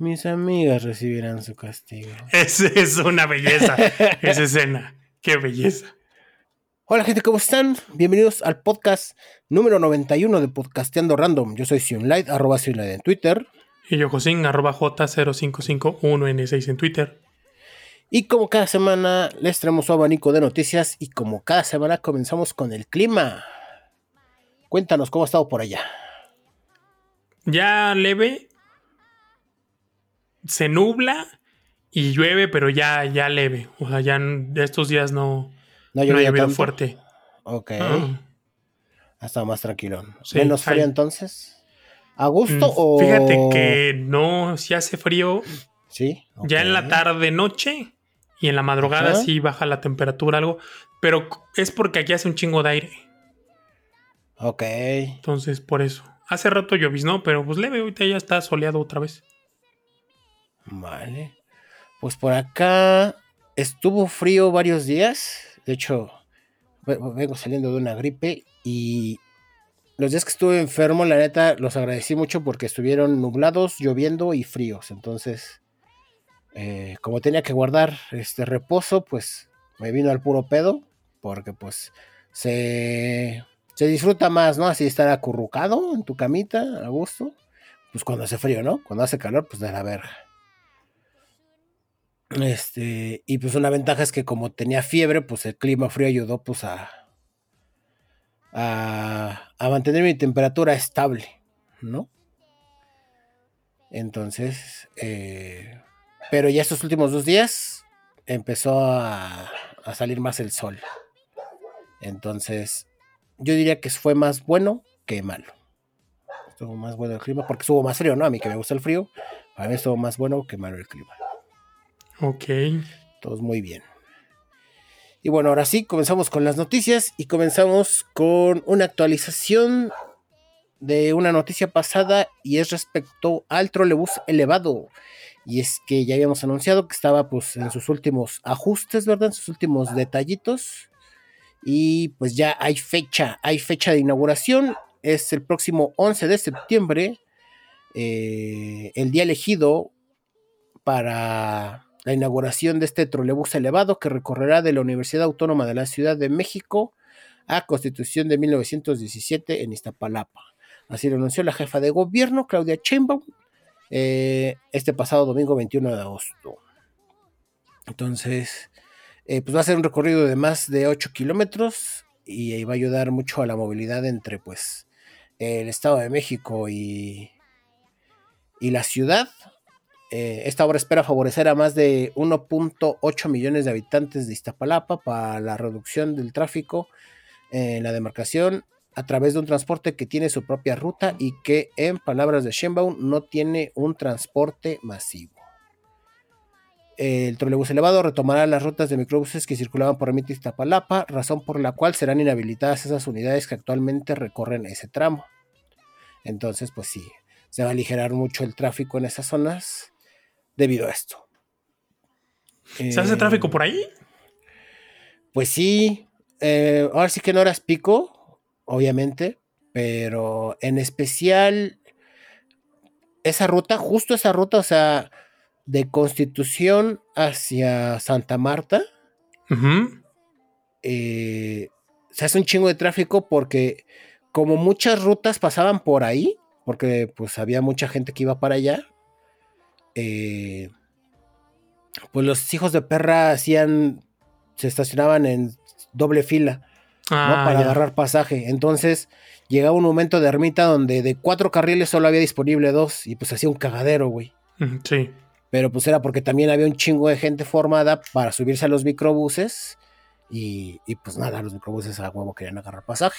Mis amigas recibirán su castigo. Es, es una belleza esa escena. Qué belleza. Hola gente, ¿cómo están? Bienvenidos al podcast número 91 de Podcasteando Random. Yo soy Sionlight, arroba Sionlight en Twitter. Y yo Josín, arroba J0551N6 en Twitter. Y como cada semana les traemos su abanico de noticias y como cada semana comenzamos con el clima. Cuéntanos cómo ha estado por allá. Ya leve, se nubla y llueve, pero ya, ya leve. O sea, ya estos días no, no, ha llovido fuerte. Ok. Ah. Ha estado más tranquilo. ¿Menos frío entonces? ¿A gusto mm, o...? Fíjate que no, si hace frío. Sí. Ya en la tarde, noche y en la madrugada sí baja la temperatura algo. Pero es porque aquí hace un chingo de aire. Ok. Entonces, por eso. Hace rato lloviznó, pero pues leve, ahorita ya está soleado otra vez. Vale. Pues por acá estuvo frío varios días. De hecho, vengo saliendo de una gripe y los días que estuve enfermo, la neta, los agradecí mucho porque estuvieron nublados, lloviendo y fríos. Entonces, eh, como tenía que guardar este reposo, pues me vino al puro pedo porque pues se, se disfruta más, ¿no? Así estar acurrucado en tu camita, a gusto. Pues cuando hace frío, ¿no? Cuando hace calor, pues de la verga. Este, y pues una ventaja es que como tenía fiebre, pues el clima frío ayudó pues a, a, mantener mi temperatura estable, ¿no? Entonces, eh, pero ya estos últimos dos días empezó a, a salir más el sol. Entonces, yo diría que fue más bueno que malo. Estuvo más bueno el clima porque estuvo más frío, ¿no? A mí que me gusta el frío, a mí estuvo más bueno que malo el clima. Ok. Todos muy bien. Y bueno, ahora sí, comenzamos con las noticias y comenzamos con una actualización de una noticia pasada y es respecto al trolebús elevado. Y es que ya habíamos anunciado que estaba pues en sus últimos ajustes, ¿verdad? En sus últimos detallitos. Y pues ya hay fecha, hay fecha de inauguración. Es el próximo 11 de septiembre. Eh, el día elegido para la inauguración de este trolebús elevado que recorrerá de la Universidad Autónoma de la Ciudad de México a Constitución de 1917 en Iztapalapa. Así lo anunció la jefa de gobierno, Claudia Sheinbaum, eh, este pasado domingo 21 de agosto. Entonces, eh, pues va a ser un recorrido de más de 8 kilómetros y va a ayudar mucho a la movilidad entre pues el Estado de México y, y la ciudad. Eh, esta obra espera favorecer a más de 1.8 millones de habitantes de Iztapalapa para la reducción del tráfico en la demarcación a través de un transporte que tiene su propia ruta y que, en palabras de Shenbaum, no tiene un transporte masivo. El trolebús elevado retomará las rutas de microbuses que circulaban por Ermita Iztapalapa, razón por la cual serán inhabilitadas esas unidades que actualmente recorren ese tramo. Entonces, pues sí, se va a aligerar mucho el tráfico en esas zonas debido a esto. ¿Se hace tráfico por ahí? Pues sí. Eh, ahora sí que no eras pico, obviamente, pero en especial esa ruta, justo esa ruta, o sea, de Constitución hacia Santa Marta, eh, se hace un chingo de tráfico porque como muchas rutas pasaban por ahí, porque pues había mucha gente que iba para allá, eh, pues los hijos de perra hacían, se estacionaban en doble fila ah, para agarrar pasaje. Entonces llegaba un momento de ermita donde de cuatro carriles solo había disponible dos y pues hacía un cagadero, güey. Sí. Pero pues era porque también había un chingo de gente formada para subirse a los microbuses y, y pues nada, los microbuses a huevo querían agarrar pasaje.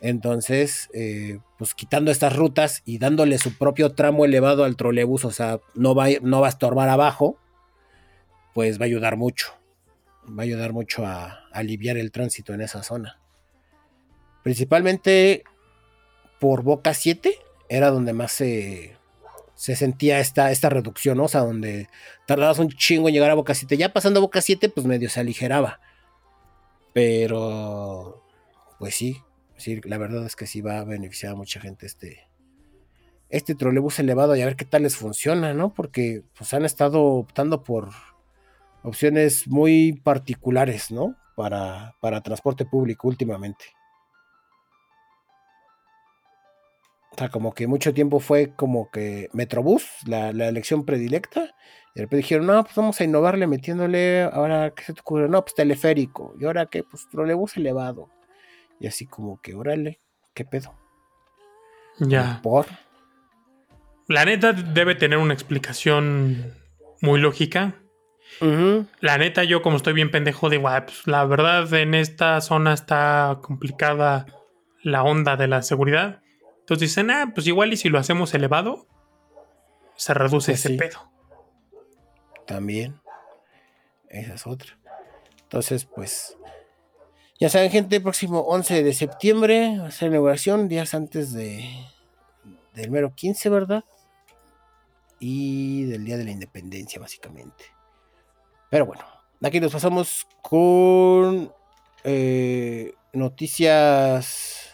Entonces, eh, pues quitando estas rutas y dándole su propio tramo elevado al trolebús, o sea, no va, no a estorbar abajo, pues va a ayudar mucho. Va a ayudar mucho a, aliviar el tránsito en esa zona. Principalmente por Boca 7 era donde más se, se sentía esta, esta reducción, o sea, donde tardabas un chingo en llegar a Boca 7. Ya pasando Boca 7, pues medio se aligeraba. Pero, pues sí, La verdad es que sí va a beneficiar a mucha gente este, este trolebús elevado y a ver qué tal les funciona, ¿no? Porque pues han estado optando por opciones muy particulares, ¿no? Para, para transporte público últimamente. O sea, como que mucho tiempo fue como que Metrobús, la, la elección predilecta. Y de repente dijeron, no, pues vamos a innovarle metiéndole, ahora, ¿qué se te ocurre? No, pues teleférico. Y ahora, ¿qué? Pues trolebús elevado. Y así como que, órale, ¿qué pedo? Ya. ¿Por? La neta debe tener una explicación muy lógica. La neta, yo como estoy bien pendejo, digo, pues, la verdad en esta zona está complicada la onda de la seguridad. Entonces dicen, ah, pues igual y si lo hacemos elevado, se reduce pues ese pedo. También. Esa es otra. Entonces, pues, ya saben, gente, próximo 11 de septiembre va a ser inauguración, días antes de del mero 15, ¿verdad? Y del Día de la Independencia, básicamente. Pero bueno, aquí nos pasamos con eh, noticias.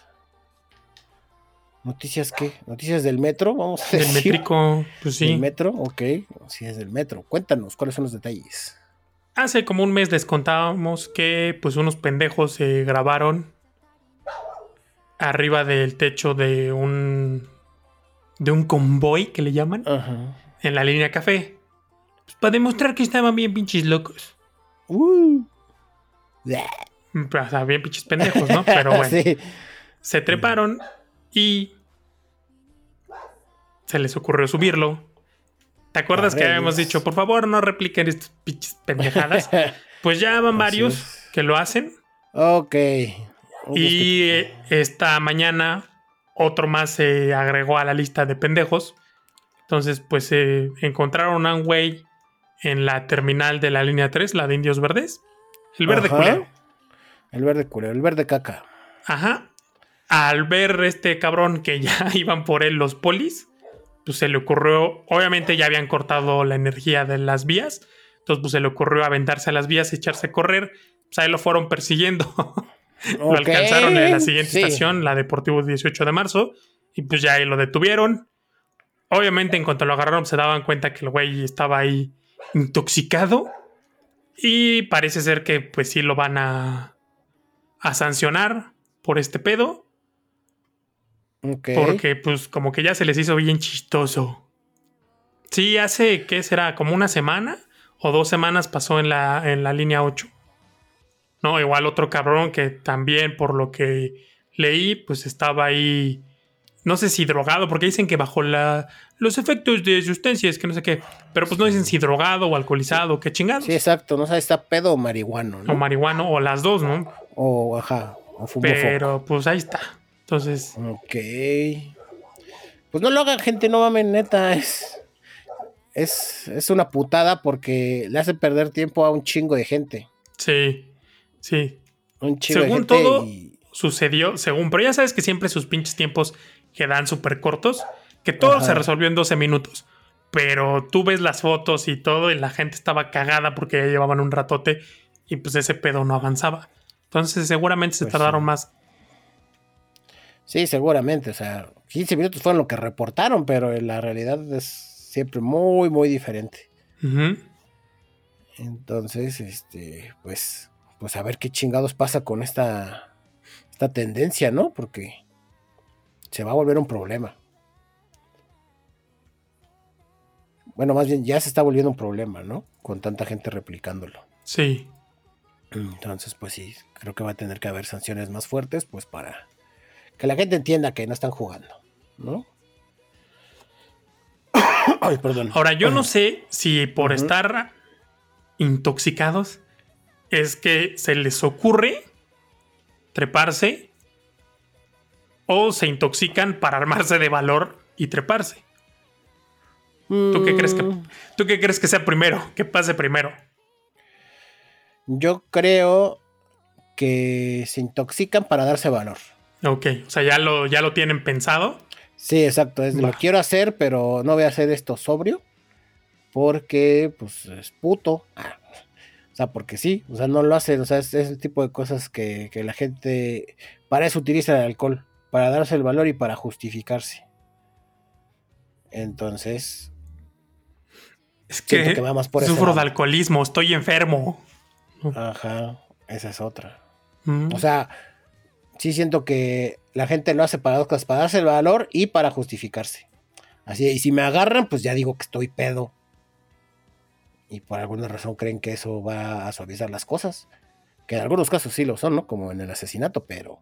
¿Noticias qué? ¿Noticias del metro? Vamos a decir. Del métrico, pues sí. Del metro, ok. Noticias del metro. Cuéntanos, ¿cuáles son los detalles? Hace como un mes les contábamos que pues unos pendejos se grabaron arriba del techo de un de un convoy que le llaman en la línea café pues, para demostrar que estaban bien pinches locos. Uh. O sea, bien pinches pendejos, ¿no? Pero bueno. Se treparon y se les ocurrió subirlo ¿Te acuerdas que habíamos dicho, por favor, no repliquen estas pinches pendejadas? pues ya van varios que lo hacen. Ok. Y esta mañana otro más se agregó a la lista de pendejos. Entonces, pues se encontraron a un güey en la terminal de la línea 3, la de Indios Verdes. El verde culero. El verde culero, el verde caca. Ajá. Al ver este cabrón que ya iban por él los polis, pues se le ocurrió, obviamente ya habían cortado la energía de las vías, entonces pues se le ocurrió aventarse a las vías, echarse a correr, pues ahí lo fueron persiguiendo. lo alcanzaron en la siguiente estación, la Deportivo 18 de marzo, y pues ya ahí lo detuvieron. Obviamente en cuanto lo agarraron se daban cuenta que el güey estaba ahí intoxicado y parece ser que pues sí lo van a, a sancionar por este pedo. Porque pues como que ya se les hizo bien chistoso. Sí, hace, ¿qué será? Como una semana o dos semanas pasó en la, en la línea 8. No, igual otro cabrón que también por lo que leí, pues estaba ahí, no sé si drogado, porque dicen que bajo la, los efectos de sustancias, que no sé qué, pero pues no dicen si drogado o alcoholizado, qué chingados. Sí, exacto, no sé, está pedo o marihuano, ¿no? O marihuano, o las dos, ¿no? O, ajá, o Pero pues ahí está. Entonces. Ok. Pues no lo hagan, gente, no mames, neta. Es, es, es una putada porque le hace perder tiempo a un chingo de gente. Sí, sí. Un chingo según de gente todo, sucedió, según, pero ya sabes que siempre sus pinches tiempos quedan súper cortos, que todo se resolvió en 12 minutos. Pero tú ves las fotos y todo, y la gente estaba cagada porque ya llevaban un ratote y pues ese pedo no avanzaba. Entonces, seguramente se pues tardaron más Sí, seguramente. O sea, 15 minutos fueron lo que reportaron, pero la realidad es siempre muy, muy diferente. Entonces, este, pues, pues a ver qué chingados pasa con esta, esta tendencia, ¿no? Porque se va a volver un problema. Bueno, más bien ya se está volviendo un problema, ¿no? Con tanta gente replicándolo. Sí. Entonces, pues sí, creo que va a tener que haber sanciones más fuertes, pues para que la gente entienda que no están jugando, ¿no? Ay, perdón. Ahora, yo no sé si por estar intoxicados es que se les ocurre treparse o se intoxican para armarse de valor y treparse. ¿Tú qué crees que mm. tú qué crees que sea primero? Que pase primero. Yo creo que se intoxican para darse valor. Ok, o sea, ya lo, ya lo tienen pensado. Sí, exacto. Es, lo quiero hacer, pero no voy a hacer esto sobrio. Porque, pues, es puto. Ah, o sea, porque sí, o sea, no lo hace. O sea, es, el tipo de cosas que, la gente. Para eso utiliza el alcohol. Para darse el valor y para justificarse. Entonces. Es que, sufro de alcoholismo, estoy enfermo. Ajá, esa es otra. Mm. O sea, sí siento que la gente lo hace para dos cosas, para darse el valor y para justificarse. Así, y si me agarran, pues ya digo que estoy pedo. Y por alguna razón creen que eso va a suavizar las cosas. Que en algunos casos sí lo son, ¿no? Como en el asesinato, pero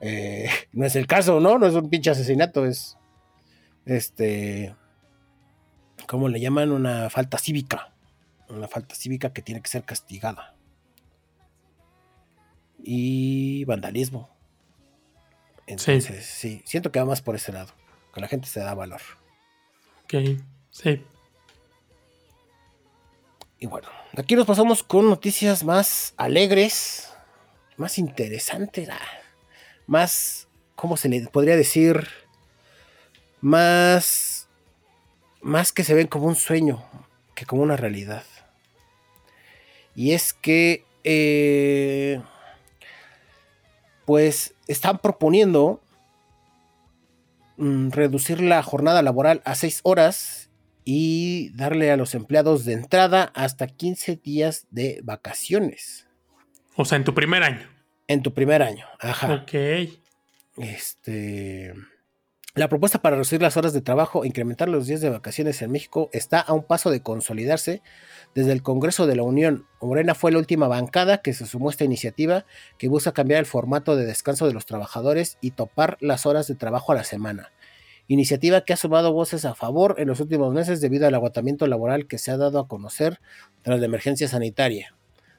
eh, no es el caso, ¿no? No es un pinche asesinato, es. Este. ¿Cómo le llaman? Una falta cívica. Una falta cívica que tiene que ser castigada. Y vandalismo. Entonces, sí. siento que va más por ese lado. Que la gente se da valor. Ok, sí. Y bueno, aquí nos pasamos con noticias más alegres, más interesantes. Ah, más, ¿cómo se le podría decir? Más, más que se ven como un sueño que como una realidad. Y es que, eh, pues, están proponiendo mm, reducir la jornada laboral a seis horas y darle a los empleados de entrada hasta 15 días de vacaciones. O sea, en tu primer año. En tu primer año, ajá. Ok. Este. La propuesta para reducir las horas de trabajo e incrementar los días de vacaciones en México está a un paso de consolidarse desde el Congreso de la Unión. Morena fue la última bancada que se sumó a esta iniciativa que busca cambiar el formato de descanso de los trabajadores y topar las horas de trabajo a la semana. Iniciativa que ha sumado voces a favor en los últimos meses debido al agotamiento laboral que se ha dado a conocer tras la emergencia sanitaria.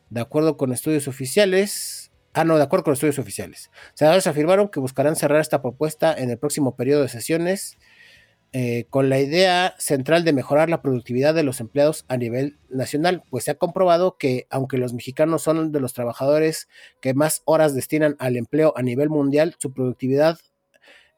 De acuerdo con estudios oficiales, Ah, no, de acuerdo con los estudios oficiales. Senadores afirmaron que buscarán cerrar esta propuesta en el próximo periodo de sesiones eh, con la idea central de mejorar la productividad de los empleados a nivel nacional, pues se ha comprobado que aunque los mexicanos son de los trabajadores que más horas destinan al empleo a nivel mundial, su productividad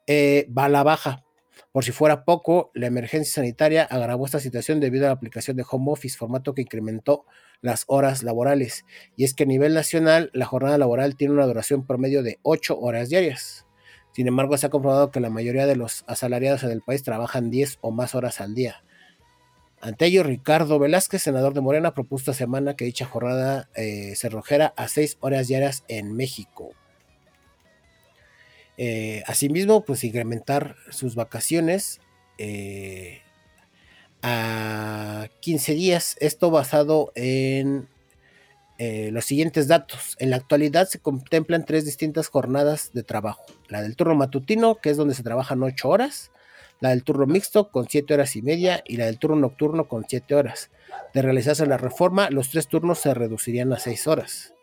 eh, va a la baja. Por si fuera poco, la emergencia sanitaria agravó esta situación debido a la aplicación de home office, formato que incrementó las horas laborales. Y es que a nivel nacional la jornada laboral tiene una duración promedio de 8 horas diarias. Sin embargo, se ha comprobado que la mayoría de los asalariados en el país trabajan 10 o más horas al día. Ante ello, Ricardo Velázquez, senador de Morena, propuso esta semana que dicha jornada eh, se rojera a 6 horas diarias en México. Eh, asimismo, pues incrementar sus vacaciones eh, a 15 días. Esto basado en eh, los siguientes datos. En la actualidad se contemplan tres distintas jornadas de trabajo. La del turno matutino, que es donde se trabajan 8 horas. La del turno mixto con 7 horas y media. Y la del turno nocturno con 7 horas. De realizarse la reforma, los tres turnos se reducirían a 6 horas.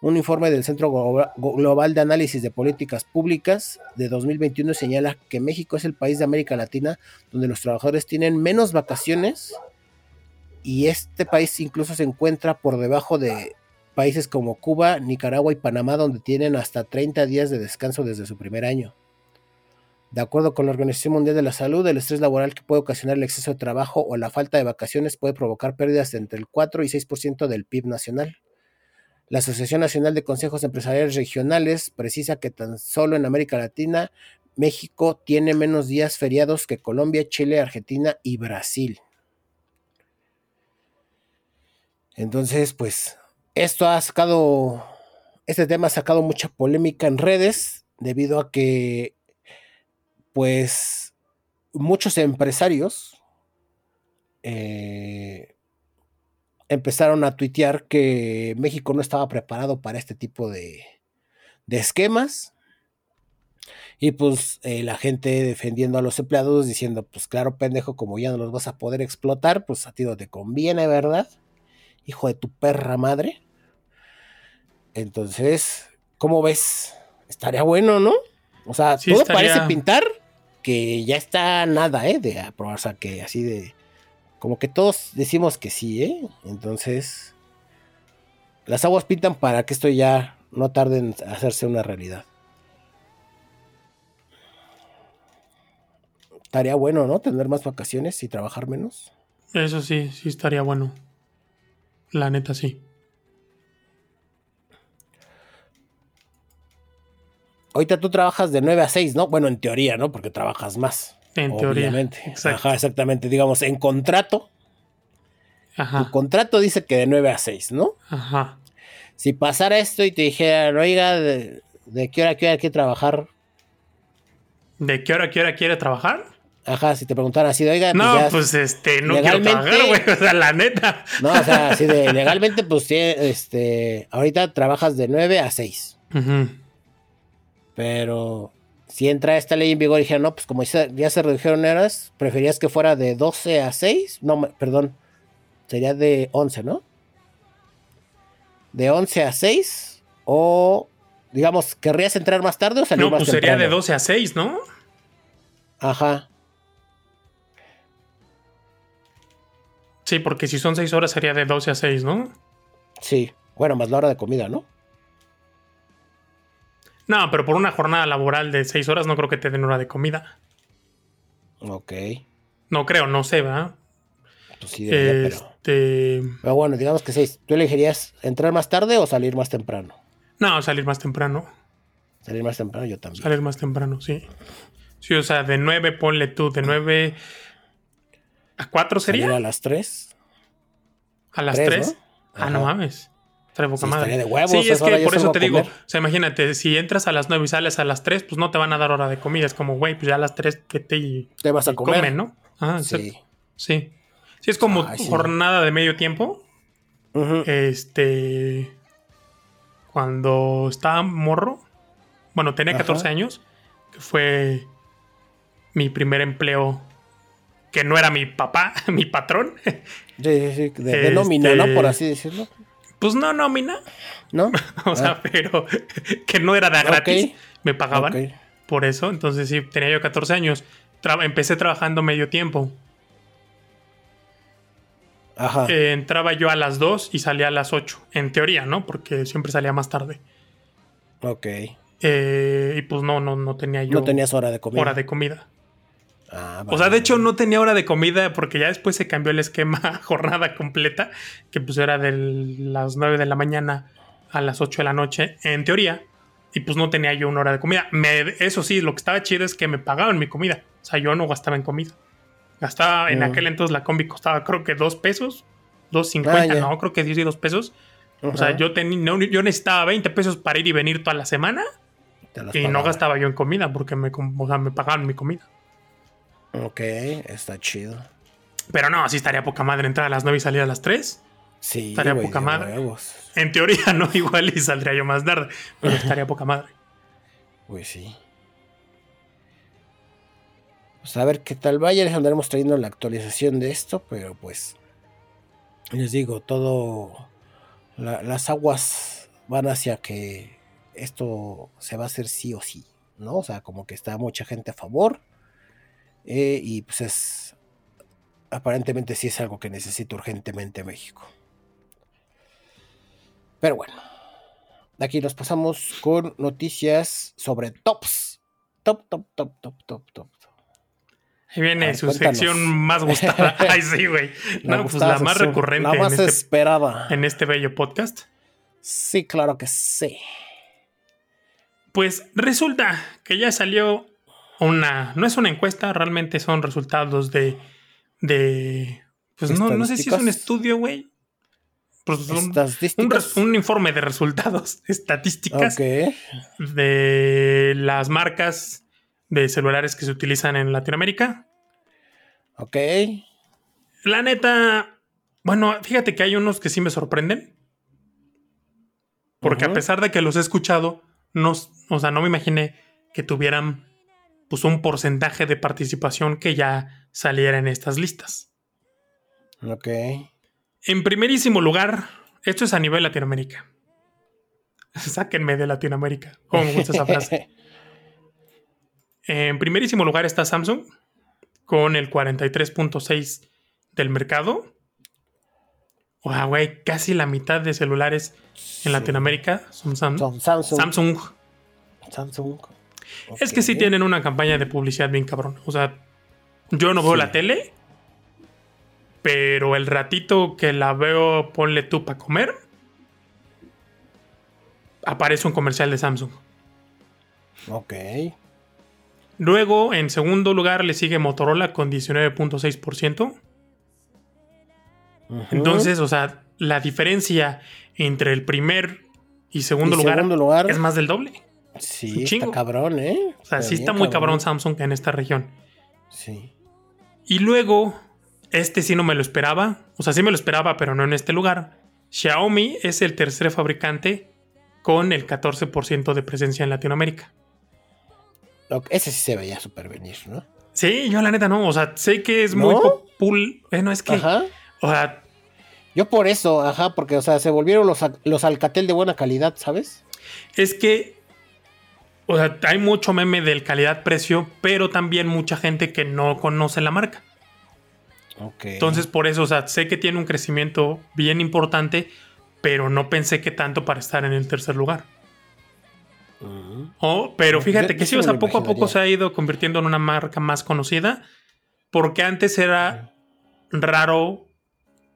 Un informe del Centro Global de Análisis de Políticas Públicas de 2021 señala que México es el país de América Latina donde los trabajadores tienen menos vacaciones y este país incluso se encuentra por debajo de países como Cuba, Nicaragua y Panamá donde tienen hasta 30 días de descanso desde su primer año. De acuerdo con la Organización Mundial de la Salud, el estrés laboral que puede ocasionar el exceso de trabajo o la falta de vacaciones puede provocar pérdidas entre el 4 y 6% del PIB nacional. La Asociación Nacional de Consejos Empresariales Regionales precisa que tan solo en América Latina, México tiene menos días feriados que Colombia, Chile, Argentina y Brasil. Entonces, pues, esto ha sacado, este tema ha sacado mucha polémica en redes debido a que, pues, muchos empresarios eh, empezaron a tuitear que México no estaba preparado para este tipo de, esquemas. Y pues eh, la gente defendiendo a los empleados diciendo, pues claro, pendejo, como ya no los vas a poder explotar, pues a ti no te conviene, ¿verdad? Hijo de tu perra madre. Entonces, ¿cómo ves? Estaría bueno, ¿no? O sea, todo parece pintar que ya está nada, ¿eh? De aprobar, o sea, que así de como que todos decimos que sí, ¿eh? Entonces, las aguas pintan para que esto ya no tarde en hacerse una realidad. Estaría bueno, ¿no? Tener más vacaciones y trabajar menos. Eso sí, sí estaría bueno. La neta sí. Ahorita tú trabajas de 9 a 6, ¿no? Bueno, en teoría, ¿no? Porque trabajas más. En teoría. Obviamente. Exacto. Ajá, exactamente. Digamos, en contrato, tu Ajá. contrato dice que de 9 a 6, ¿no? Ajá. Si pasara esto y te dijeran, oiga, ¿de, de qué hora a qué hora hay que trabajar? ¿De qué hora a qué hora quiere trabajar? Ajá, si te preguntaran así de, oiga, pues No, ya- pues este, no quiero legalmente- trabajar, güey. O sea, la neta. No, o sea, así de legalmente, pues sí, este, ahorita trabajas de 9 a 6. Ujú. Pero si entra esta ley en vigor y dijeron, no, pues como ya ya se redujeron horas, ¿preferías que fuera de 12 a 6? No, me- perdón, sería de 11, ¿no? ¿De 11 a 6? O, digamos, ¿querrías entrar más tarde o salir No, más pues sería de temprano? 12 a 6, ¿no? Ajá, Sí, porque si son 6 horas sería de 12 a 6, ¿no? sí. Bueno, más la hora de comida, ¿no? No, pero por una jornada laboral de 6 horas no creo que te den hora de comida. Ok, No creo, no sé, ¿verdad? pues sí, debería. Este. Pero bueno, digamos que 6. ¿Tú elegirías entrar más tarde o salir más temprano? No, salir más temprano. Salir más temprano yo también. Salir más temprano, sí. Sí, o sea, de 9, ponle tú, de 9 a 4 Salir sería. a las 3. A las tres, 3. ¿no? Ah, no mames. Poca Sí, madre. de huevos, sí, es que por eso te digo. O sea, imagínate, si entras a las 9 y sales a las 3, pues no te van a dar hora de comida. Es como, güey, pues ya a las 3 vete y, Te vas a comer. come, ¿no? Exacto. Sí. Sí. Sí, es como Ay, sí. jornada de medio tiempo. Este. Cuando estaba morro. Bueno, tenía Ajá. 14 años. Que fue mi primer empleo. Que no era mi papá, mi patrón. Sí, sí, sí. De, de Este- nómina, ¿no? Por así decirlo. Pues no nómina. ¿No? O sea, Ah, pero que no era de gratis. Me pagaban por eso. Entonces sí, tenía yo 14 años. Tra- empecé trabajando medio tiempo. Ajá. Eh, entraba yo a las 2 y salía a las 8. En teoría, ¿no? Porque siempre salía más tarde. ok. Eh, y pues no, no, no tenía yo No tenías hora de comida. hora de comida. Ah, O sea, de hecho no tenía hora de comida porque ya después se cambió el esquema a jornada completa, que pues era de las 9 de la mañana a las 8 de la noche, en teoría. Y pues no tenía yo una hora de comida. Me- eso sí, lo que estaba chido es que me pagaban mi comida. O sea, yo no gastaba en comida. Gastaba, en Mm. aquel entonces la combi costaba creo que 2 pesos, 2.50, Ah, no, creo que sí, sí, 2 pesos. O sea, yo, teni- no- yo necesitaba 20 pesos para ir y venir toda la semana y no gastaba yo en comida porque me, o sea, me pagaban mi comida. Ok, está chido. Pero no, sí estaría poca madre entrar a las 9 y salir a las 3. Sí, Estaría poca madre. huevos. En teoría no, igual y saldría yo más tarde, pero estaría poca madre. Pues sí. Pues a ver qué tal vaya. Les andaremos trayendo la actualización de esto, pero pues. Les digo, todo. la- las aguas van hacia que esto se va a hacer sí o sí, ¿no? O sea, como que está mucha gente a favor. Eh, y pues es. Aparentemente sí es algo que necesita urgentemente México. Pero bueno. Aquí nos pasamos con noticias sobre tops. Top, top, top, top, top, top. Ahí viene ver, su cuéntanos. sección más gustada. Ay, sí, güey. No, pues la más sección, recurrente La en, más este, esperada. en este bello podcast. Sí, claro que sí. Pues resulta que ya salió una. No es una encuesta, realmente son resultados de. de pues no, no sé si es un estudio, güey. Pues un, un, informe de resultados estadísticas Ok. de las marcas de celulares que se utilizan en Latinoamérica. Ok. La neta, bueno, fíjate que hay unos que sí me sorprenden. Porque a pesar de que los he escuchado, no, o sea, no me imaginé que tuvieran pues un porcentaje de participación que ya saliera en estas listas. Ok. En primerísimo lugar, esto es a nivel Latinoamérica. Sáquenme de Latinoamérica. ¿Cómo me gusta esa frase? En primerísimo lugar está Samsung con el 43.6 del mercado. Güey, casi la mitad de celulares en Latinoamérica son Sam- Son Samsung. Samsung. Es que sí tienen una campaña de publicidad bien cabrón. O sea, yo no veo Sí. la tele, pero el ratito que la veo, ponle tú para comer, aparece un comercial de Samsung. Ok. Luego, en segundo lugar, le sigue Motorola con 19.6%. Ujú. Entonces, o sea, la diferencia entre el primer y segundo, Y lugar, segundo lugar. es más del doble. Sí, está cabrón, ¿eh? O sea, sí está muy cabrón Samsung en esta región. Sí. Y luego, este sí no me lo esperaba. O sea, sí me lo esperaba, pero no en este lugar. Xiaomi es el tercer fabricante con el 14% de presencia en Latinoamérica. Ese sí se veía súper venir, ¿no? Sí, yo la neta no. O sea, sé que es ¿No? muy popul. Bueno, es que. Ajá. O sea, Yo por eso, ajá, porque, o sea, se volvieron los, los Alcatel de buena calidad, ¿sabes? es que. O sea, hay mucho meme del calidad-precio, pero también mucha gente que no conoce la marca. Ok. Entonces, por eso, o sea, sé que tiene un crecimiento bien importante, pero no pensé que tanto para estar en el tercer lugar. Ujú. Oh, pero fíjate que sí, o sea, poco a poco se ha ido convirtiendo en una marca más conocida, porque antes era raro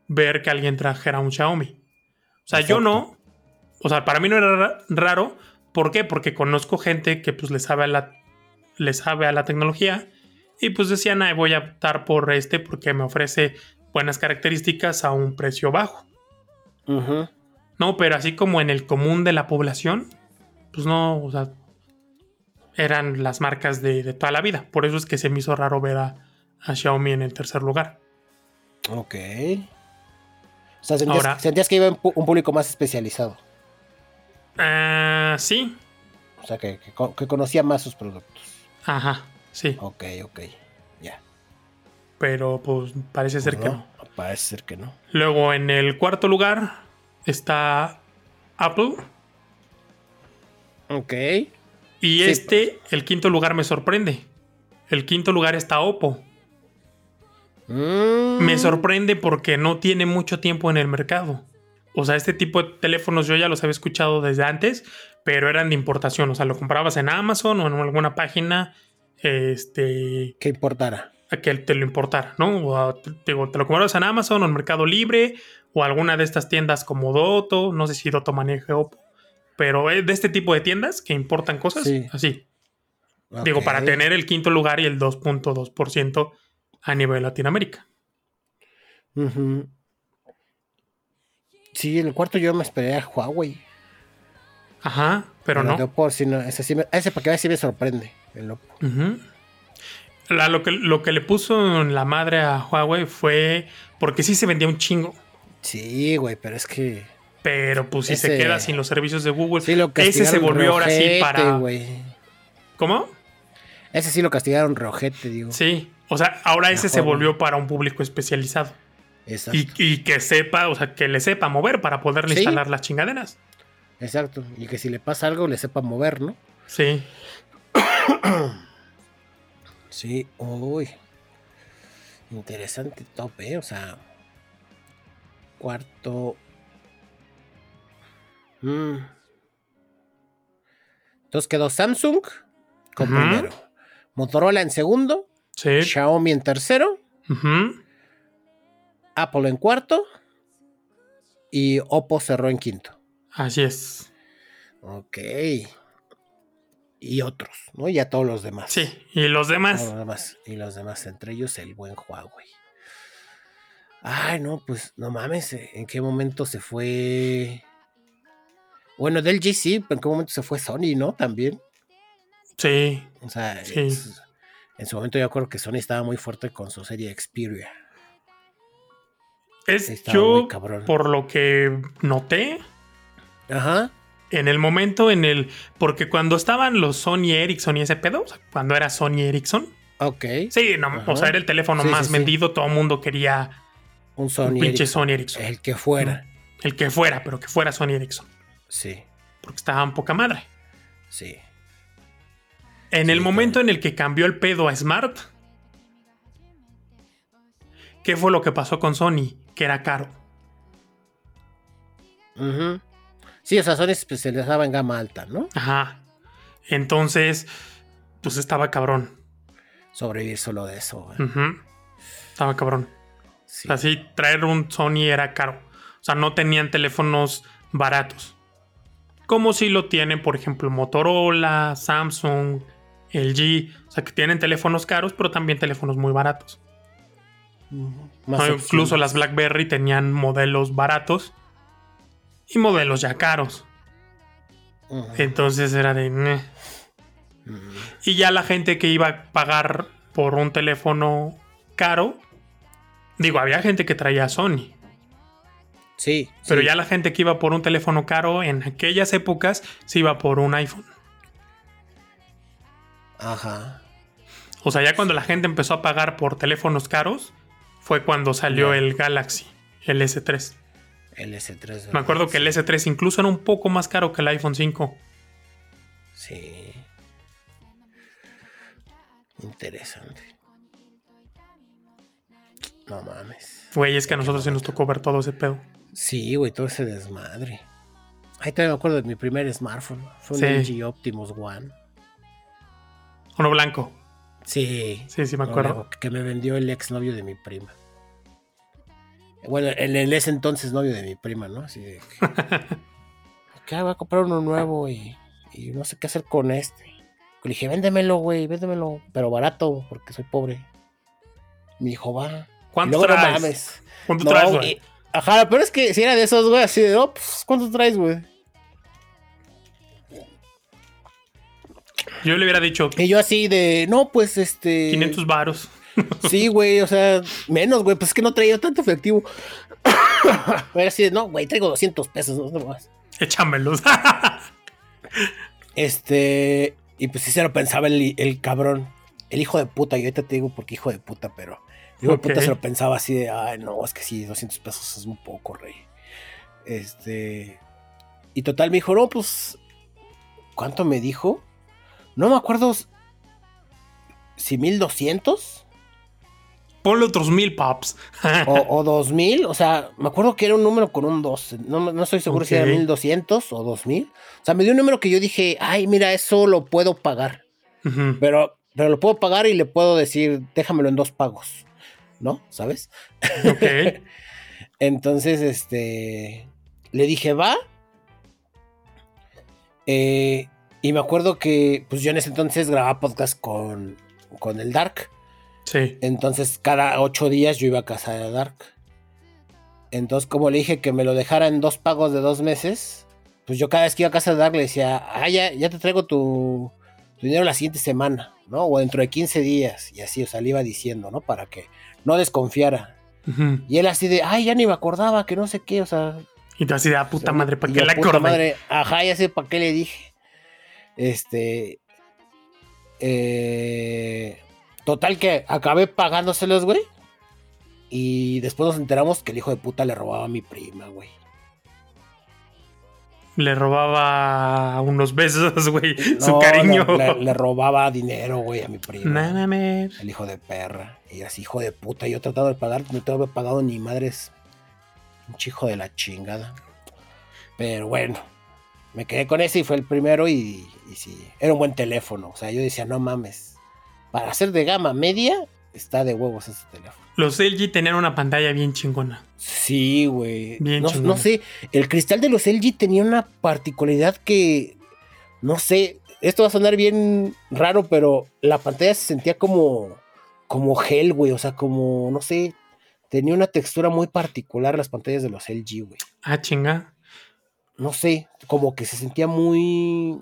ver que alguien trajera un Xiaomi. O sea, yo no, o sea, para mí no era ra- raro, ¿por qué? Porque conozco gente que pues le sabe a la, le sabe a la tecnología y pues decían, ay, voy a optar por este porque me ofrece buenas características a un precio bajo. Ujú. No, pero así como en el común de la población, pues no, o sea, eran las marcas de, de toda la vida. Por eso es que se me hizo raro ver a, a Xiaomi en el tercer lugar. Ok. O sea, sentías, Ahora- sentías que iba un público más especializado. Ah, sí, O sea, que, que co- que conocía más sus productos. ajá, sí. Ok, ok. Ya. Pero pues parece ser que No, no. Parece ser que no. Luego en el cuarto lugar está Apple. Ok. Y Sí, este, el quinto lugar me sorprende. El quinto lugar está Oppo. Mm. Me sorprende porque no tiene mucho tiempo en el mercado. O sea, este tipo de teléfonos yo ya los había escuchado desde antes, pero eran de importación. O sea, lo comprabas en Amazon o en alguna página este, Que importara. a que te lo importara, ¿no? O a- te, lo comprabas en Amazon o en Mercado Libre o alguna de estas tiendas como Doto. No sé si Doto maneja Oppo. Pero es de este tipo de tiendas que importan cosas Sí. así. Digo, para tener el quinto lugar y el 2.2% a nivel Latinoamérica. Ujú. Sí, en el cuarto yo me esperé a Huawei. Ajá, pero no. de Oppo, sí, no, ese, sí me, ese para que sí me sorprende. El. Ujú. La- lo, que, lo que le puso en la madre a Huawei fue porque sí se vendía un chingo. Sí, güey, pero es que. Pero pues si se queda sin los servicios de Google, Sí, lo ese se volvió ahora sí para. güey. ¿Cómo? Ese sí lo castigaron reojete, digo. Sí. O sea, ahora ese se volvió para un público especializado. Y, y que sepa, o sea, que le sepa mover para poderle Sí. instalar las chingaderas. Exacto. Y que si le pasa algo le sepa mover, ¿no? Sí. Sí, uy. Interesante tope, o sea. Cuarto. Mm. Entonces quedó Samsung con primero. Motorola en segundo. Sí. Xiaomi en tercero. Ujú. Apple en cuarto. Y Oppo cerró en quinto. Así es. Ok. Y otros, ¿no? Y a todos los demás. Sí. Y los demás. Todos los demás. Y los demás, entre ellos el buen Huawei. Ay, no, pues no mames, eh, ¿en qué momento se fue? Bueno, del GC, ¿en qué momento se fue Sony, no? También. Sí. O sea, Sí. es- en su momento yo acuerdo que Sony estaba muy fuerte con su serie Xperia. Es yo, cabrón. por lo que noté, Ajá. en el momento en el. Porque cuando estaban los Sony Ericsson y ese pedo, o sea, cuando era Sony Ericsson, Ok. sí, no, Ajá. o sea, era el teléfono Sí, más sí, sí. vendido, todo el mundo quería Un Sony. un pinche Ericsson, Sony Ericsson. El que fuera. El que fuera, pero que fuera Sony Ericsson. Sí, Porque estaban poca madre. sí. En el momento claro. en el que cambió el pedo a Smart, ¿qué fue lo que pasó con Sony? Que era caro. Ujú. Sí, o sea, Sony se especializaba en gama alta, ¿no? Ajá. Entonces, pues estaba cabrón. Sobrevivir solo de eso. Estaba cabrón. Sí. Así, traer un Sony era caro. O sea, no tenían teléfonos baratos. Como si lo tienen, por ejemplo, Motorola, Samsung, LG, o sea que tienen teléfonos caros, pero también teléfonos muy baratos. Más incluso las BlackBerry tenían modelos baratos y modelos ya caros. Entonces era de... "Meh". Ujú. Y ya la gente que iba a pagar por un teléfono caro, digo, había gente que traía Sony, Sí. pero sí. ya la gente que iba por un teléfono caro en aquellas épocas se iba por un iPhone. Ajá. O sea, ya cuando la gente empezó a pagar por teléfonos caros, fue cuando salió el Galaxy, el S3. El S3. Me acuerdo que el S3 incluso era un poco más caro que el iPhone 5. Sí. Interesante. No mames. Güey, es que a nosotros sí nos tocó ver todo ese pedo. Sí, güey, todo ese desmadre. Ahí también me acuerdo de mi primer smartphone. Fue un Sí. LG Optimus One. Uno blanco. Sí. Sí, sí, me acuerdo. Que me vendió el exnovio de mi prima. Bueno, en el ese entonces novio de mi prima, ¿no? Así de que. que voy a comprar uno nuevo y, y no sé qué hacer con este. Le dije, véndemelo, güey, véndemelo, pero barato, porque soy pobre. Me dijo, va. ¿Cuánto luego no traes? mames. ¿Cuánto No, traes, güey. güey? Ajá, pero es que si era de esos, güey, así de, oh, pues, ¿cuánto traes, güey? Yo le hubiera dicho Y yo así de, no, pues este. 500 varos. Sí, güey, o sea, menos, güey, pues es que no traía tanto efectivo. Era así de, no, güey, traigo 200 pesos, no, más. Échamelos. Este, y pues sí se lo pensaba el, el cabrón, el hijo de puta, y ahorita te digo porque hijo de puta, pero el hijo de puta se lo pensaba así de, ay, no, es que sí, 200 pesos es un poco, rey. Este, y total me dijo, no, pues, ¿cuánto me dijo? No me acuerdo si 1200 Ponle otros mil pops. o, o 2000, o sea, me acuerdo que era un número con un 2, no, no estoy seguro si era Ok. 1200 o 2000. O sea, me dio un número que yo dije, ay, mira, eso lo puedo pagar. Pero, pero lo puedo pagar y le puedo decir, déjamelo en dos pagos, ¿no? ¿Sabes? ok. Entonces, este, le dije, va. Eh, y me acuerdo que, pues yo en ese entonces grababa podcast con, con el Dark. Sí. Entonces, cada ocho días yo iba a casa de Dark. Entonces, como le dije que me lo dejara en dos pagos de dos meses, pues yo cada vez que iba a casa de Dark le decía, ah, ya, ya te traigo tu, tu dinero la siguiente semana, ¿no? O dentro de 15 días. Y así, o sea, le iba diciendo, ¿no? Para que no desconfiara. Y él así de, ay, ya ni me acordaba, que no sé qué, o sea. Y tú así de, ah, puta madre, ¿para qué la acordé? madre, ajá, ya sé para qué le dije. Este. eh, total que acabé pagándoselos, güey. Y después nos enteramos que el hijo de puta le robaba a mi prima, güey. Le robaba unos besos, güey. Su cariño. Le, le- le robaba dinero, güey, a mi prima. No mames. El hijo de perra. Y así, hijo de puta. Yo tratado de pagar, no te había pagado ni madres. Un chico de la chingada. Pero bueno, me quedé con ese y fue el primero. Y, y sí, era un buen teléfono. O sea, yo decía, no mames. Para ser de gama media, está de huevos ese teléfono. Los LG tenían una pantalla bien chingona. Sí, güey. Bien No, chingón. no sé, el cristal de los LG tenía una particularidad que, no sé, esto va a sonar bien raro, pero la pantalla se sentía como, como gel, güey. O sea, como, no sé, tenía una textura muy particular las pantallas de los LG, güey. Ah, chinga. No sé, como que se sentía muy,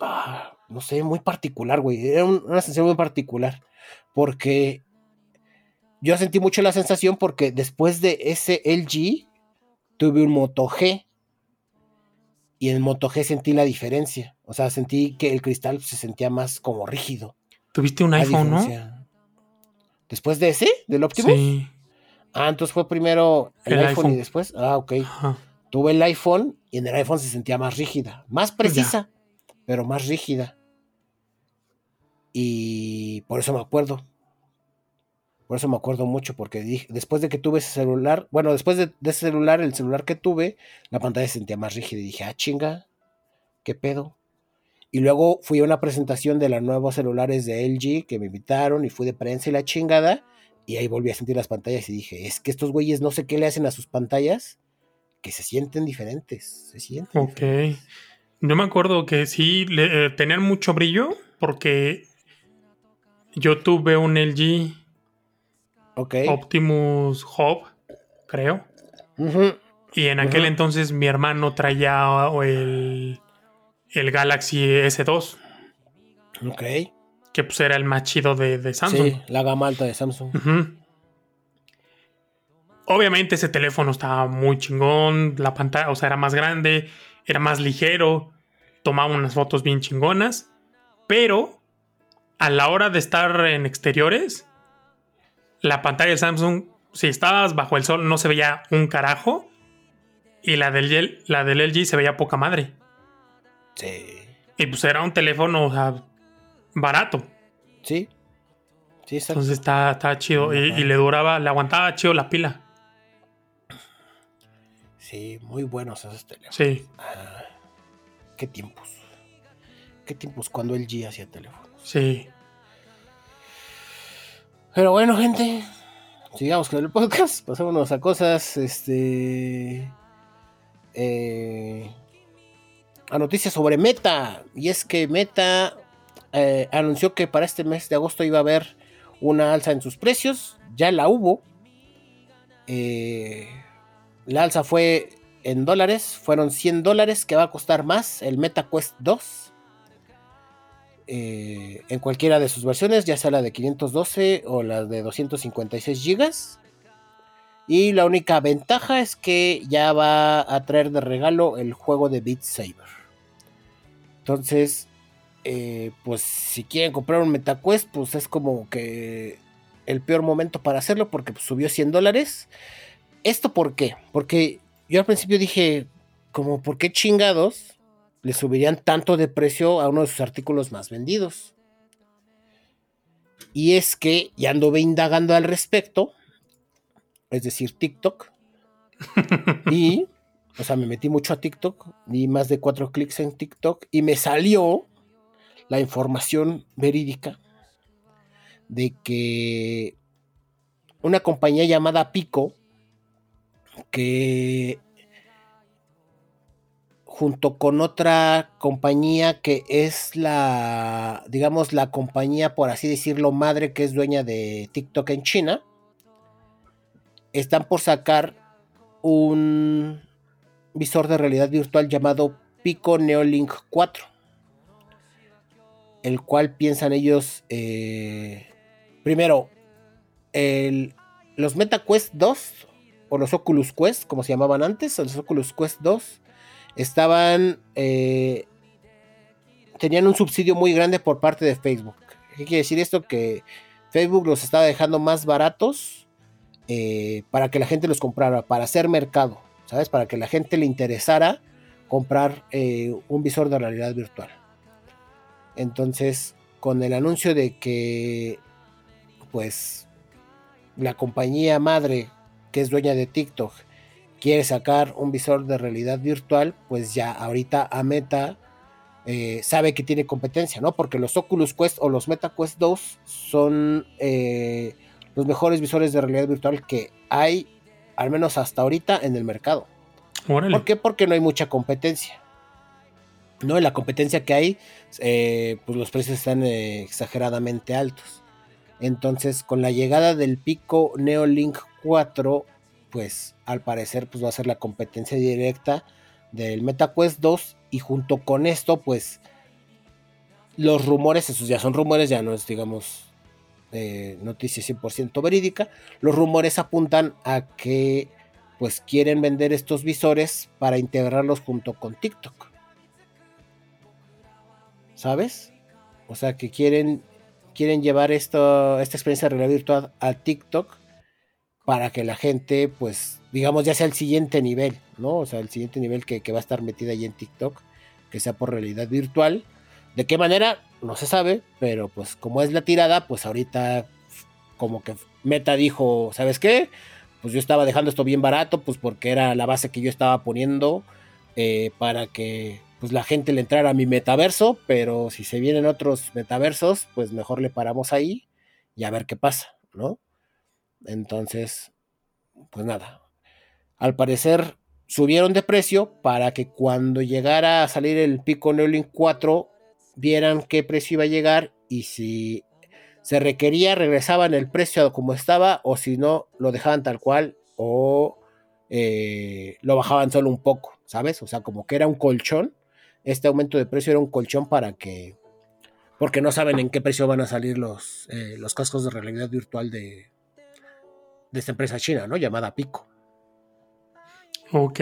ah, no sé, muy particular, güey. Era un- una sensación muy particular. Porque yo sentí mucho la sensación porque después de ese LG tuve un Moto G. Y en el Moto G sentí la diferencia. O sea, sentí que el cristal se sentía más como rígido. Tuviste un iPhone, ¿no? Después de ese, del Optimus. Sí. Ah, entonces fue primero el, El iPhone, iPhone. y después. Ah, ok. Ajá. Tuve el iPhone y en el iPhone se sentía más rígida, más precisa, pero más rígida. Y por eso me acuerdo. Por eso me acuerdo mucho, porque dije- después de que tuve ese celular, bueno, después de, de ese celular, el celular que tuve, la pantalla se sentía más rígida y dije, ah, chinga, ¿qué pedo? Y luego fui a una presentación de los nuevos celulares de LG que me invitaron y fui de prensa y la chingada. Y ahí volví a sentir las pantallas y dije, es que estos güeyes no sé qué le hacen a sus pantallas, que se sienten diferentes. Se sienten. Ok. diferentes. Yo me acuerdo que sí le- eh, tenían mucho brillo porque Yo tuve un LG Ok. Optimus Hub, creo. Ujú. Y en aquel entonces mi hermano traía el, el Galaxy S2, Ok. que pues era el más chido de, de Samsung. Sí, la gama alta de Samsung. Obviamente ese teléfono estaba muy chingón, la pantalla, o sea, era más grande, era más ligero, tomaba unas fotos bien chingonas, pero a la hora de estar en exteriores, la pantalla de Samsung, si estabas bajo el sol, no se veía un carajo, y la del, la del LG se veía poca madre. Sí. Y pues era un teléfono, o sea, barato. Sí. Sí. Entonces estaba, estaba chido. Y, y le duraba, le aguantaba chido la pila. Sí, muy buenos esos teléfonos. Sí, Ah, qué tiempos. Qué tiempos cuando el G hacía teléfonos. sí. Pero bueno, gente. Sigamos con el podcast. Pasémonos a cosas. Este. eh, a noticias sobre Meta. Y es que Meta eh, anunció que para este mes de agosto iba a haber una alza en sus precios. Ya la hubo. Eh, la alza fue en dólares. Fueron 100 dólares que va a costar más el Meta Quest 2. eh, en cualquiera de sus versiones, ya sea la de 512 o la de 256 gigas. Y la única ventaja es que ya va a traer de regalo el juego de Beat Saber. Entonces, eh, pues si quieren comprar un MetaQuest, pues es como que el peor momento para hacerlo porque pues, subió 100 dólares. ¿Esto por qué? Porque yo al principio dije, como, ¿por qué chingados le subirían tanto de precio a uno de sus artículos más vendidos? Y es que ya anduve indagando al respecto, es decir, TikTok. y, o sea, me metí mucho a TikTok, di más de cuatro clics en TikTok y me salió la información verídica de que una compañía llamada Pico, que junto con otra compañía que es la, digamos, la compañía, por así decirlo, madre que es dueña de TikTok en China, están por sacar un visor de realidad virtual llamado Pico Neolink 4, el cual piensan ellos, eh, primero, el, los MetaQuest 2 o los Oculus Quest, como se llamaban antes, los Oculus Quest 2, estaban, eh, tenían un subsidio muy grande por parte de Facebook. ¿Qué quiere decir esto? Que Facebook los estaba dejando más baratos eh, para que la gente los comprara, para hacer mercado, ¿sabes? Para que la gente le interesara comprar eh, un visor de realidad virtual. Entonces, con el anuncio de que, pues, la compañía madre que es dueña de TikTok quiere sacar un visor de realidad virtual, pues ya ahorita a Meta eh, sabe que tiene competencia, ¿no? Porque los Oculus Quest o los Meta Quest 2 son eh, los mejores visores de realidad virtual que hay, al menos hasta ahorita, en el mercado. Órale. ¿Por qué? Porque no hay mucha competencia. No, la competencia que hay, eh, pues los precios están eh, exageradamente altos. Entonces, con la llegada del Pico Neolink 4, pues al parecer pues, va a ser la competencia directa del MetaQuest 2 y junto con esto, pues los rumores, esos ya son rumores, ya no es, digamos, eh, noticia 100% verídica, los rumores apuntan a que pues quieren vender estos visores para integrarlos junto con TikTok. ¿Sabes? O sea que quieren, quieren llevar esto, esta experiencia de realidad virtual a TikTok para que la gente, pues, digamos, ya sea el siguiente nivel, ¿no? O sea, el siguiente nivel que, va a estar metida ahí en TikTok, que sea por realidad virtual. ¿De qué manera? No se sabe, pero pues como es la tirada, pues ahorita como que Meta dijo, ¿sabes qué? Pues yo estaba dejando esto bien barato, pues porque era la base que yo estaba poniendo eh, para que pues la gente le entrara a mi metaverso, pero si se vienen otros metaversos, pues mejor le paramos ahí y a ver qué pasa, ¿no? Entonces, pues nada. Al parecer subieron de precio para que cuando llegara a salir el Pico Neolink 4 vieran qué precio iba a llegar y si se requería, regresaban el precio como estaba, o si no, lo dejaban tal cual, o eh, lo bajaban solo un poco, ¿sabes? O sea, como que era un colchón. Este aumento de precio era un colchón para que. Porque no saben en qué precio van a salir los, eh, los cascos de realidad virtual de, de esta empresa china, ¿no? Llamada Pico. Ok.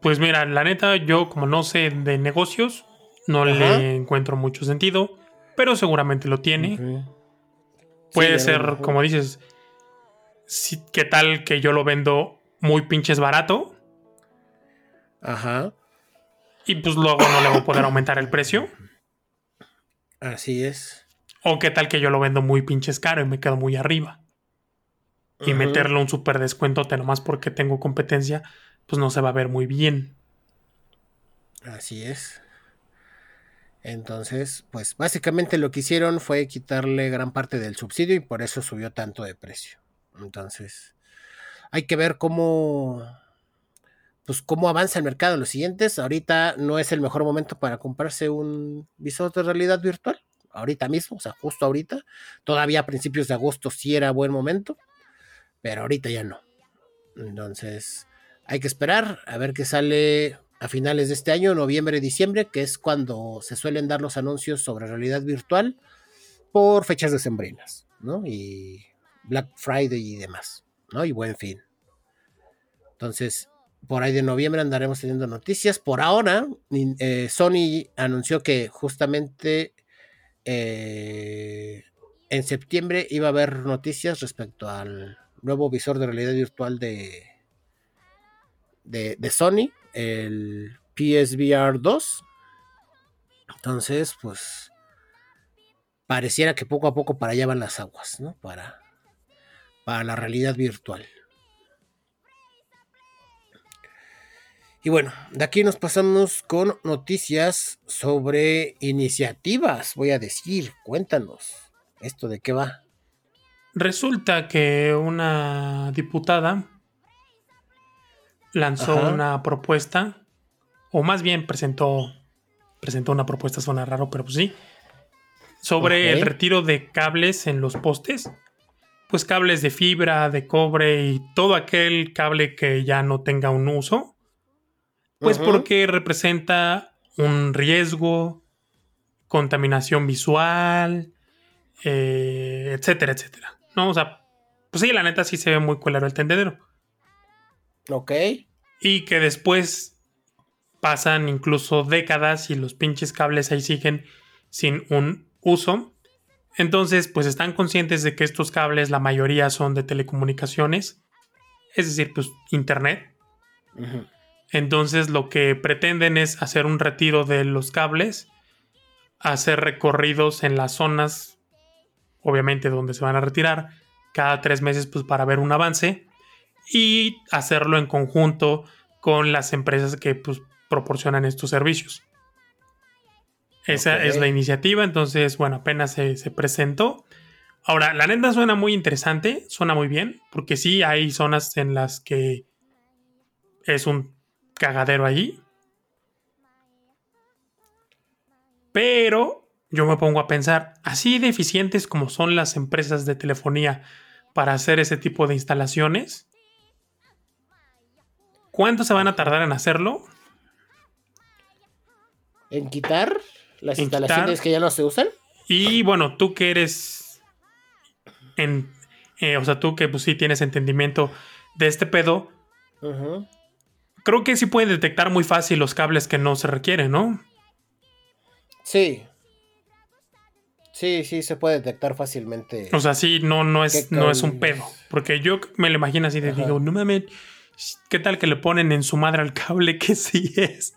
Pues mira, la neta, yo como no sé de negocios, no le encuentro mucho sentido, pero seguramente lo tiene. Puede ser, como dices, ¿qué tal que yo lo vendo muy pinches barato? Ajá. Y pues luego no le voy a poder aumentar el precio. Así es. O qué tal que yo lo vendo muy pinches caro y me quedo muy arriba. Y meterle un super descuento nomás porque tengo competencia, pues no se va a ver muy bien. Así es. Entonces, pues básicamente lo que hicieron fue quitarle gran parte del subsidio y por eso subió tanto de precio. Entonces, hay que ver cómo, pues cómo avanza el mercado en los siguientes. Ahorita no es el mejor momento para comprarse un visor de realidad virtual. Ahorita mismo, o sea, justo ahorita. Todavía a principios de agosto sí era buen momento, pero ahorita ya no. Entonces, hay que esperar a ver qué sale a finales de este año, noviembre, diciembre, que es cuando se suelen dar los anuncios sobre realidad virtual por fechas decembrinas, ¿no? Y Black Friday y demás, ¿no? Y buen fin. Entonces, por ahí de noviembre andaremos teniendo noticias. Por ahora, eh, Sony anunció que justamente eh, en septiembre iba a haber noticias respecto al nuevo visor de realidad virtual de, de, Sony, el PSVR 2. Entonces, pues pareciera que poco a poco para allá van las aguas, ¿no? Para, para la realidad virtual. Y bueno, de aquí nos pasamos con noticias sobre iniciativas, voy a decir, cuéntanos, ¿esto de qué va? Resulta que una diputada lanzó una propuesta, o más bien presentó, presentó una propuesta, suena raro, pero pues sí, sobre el retiro de cables en los postes. Pues cables de fibra, de cobre y todo aquel cable que ya no tenga un uso, pues porque representa un riesgo, contaminación visual, eh, etcétera, etcétera. ¿No? O sea, pues sí, la neta sí se ve muy claro el tendedero. Ok. Y que después pasan incluso décadas y los pinches cables ahí siguen sin un uso. Entonces, pues están conscientes de que estos cables, la mayoría son de telecomunicaciones, es decir, pues Internet. Entonces, lo que pretenden es hacer un retiro de los cables, hacer recorridos en las zonas, obviamente donde se van a retirar, cada tres meses, pues para ver un avance y hacerlo en conjunto con las empresas que pues, proporcionan estos servicios. Esa es la iniciativa, entonces, bueno, apenas se, presentó. Ahora, la neta suena muy interesante, suena muy bien, porque sí hay zonas en las que es un cagadero allí. Pero yo me pongo a pensar, así de eficientes como son las empresas de telefonía para hacer ese tipo de instalaciones, ¿cuánto se van a tardar en hacerlo? ¿En quitar? las instalaciones que ya no se usan. Y bueno, tú que eres en, eh, o sea, tú que pues sí tienes entendimiento de este pedo, creo que sí pueden detectar muy fácil los cables que no se requieren, ¿no? Sí. Sí, sí, se puede detectar fácilmente. O sea, sí, no, no, es, no es un pedo. Porque yo me lo imagino así de digo, no mames, ¿qué tal que le ponen en su madre al cable que sí es?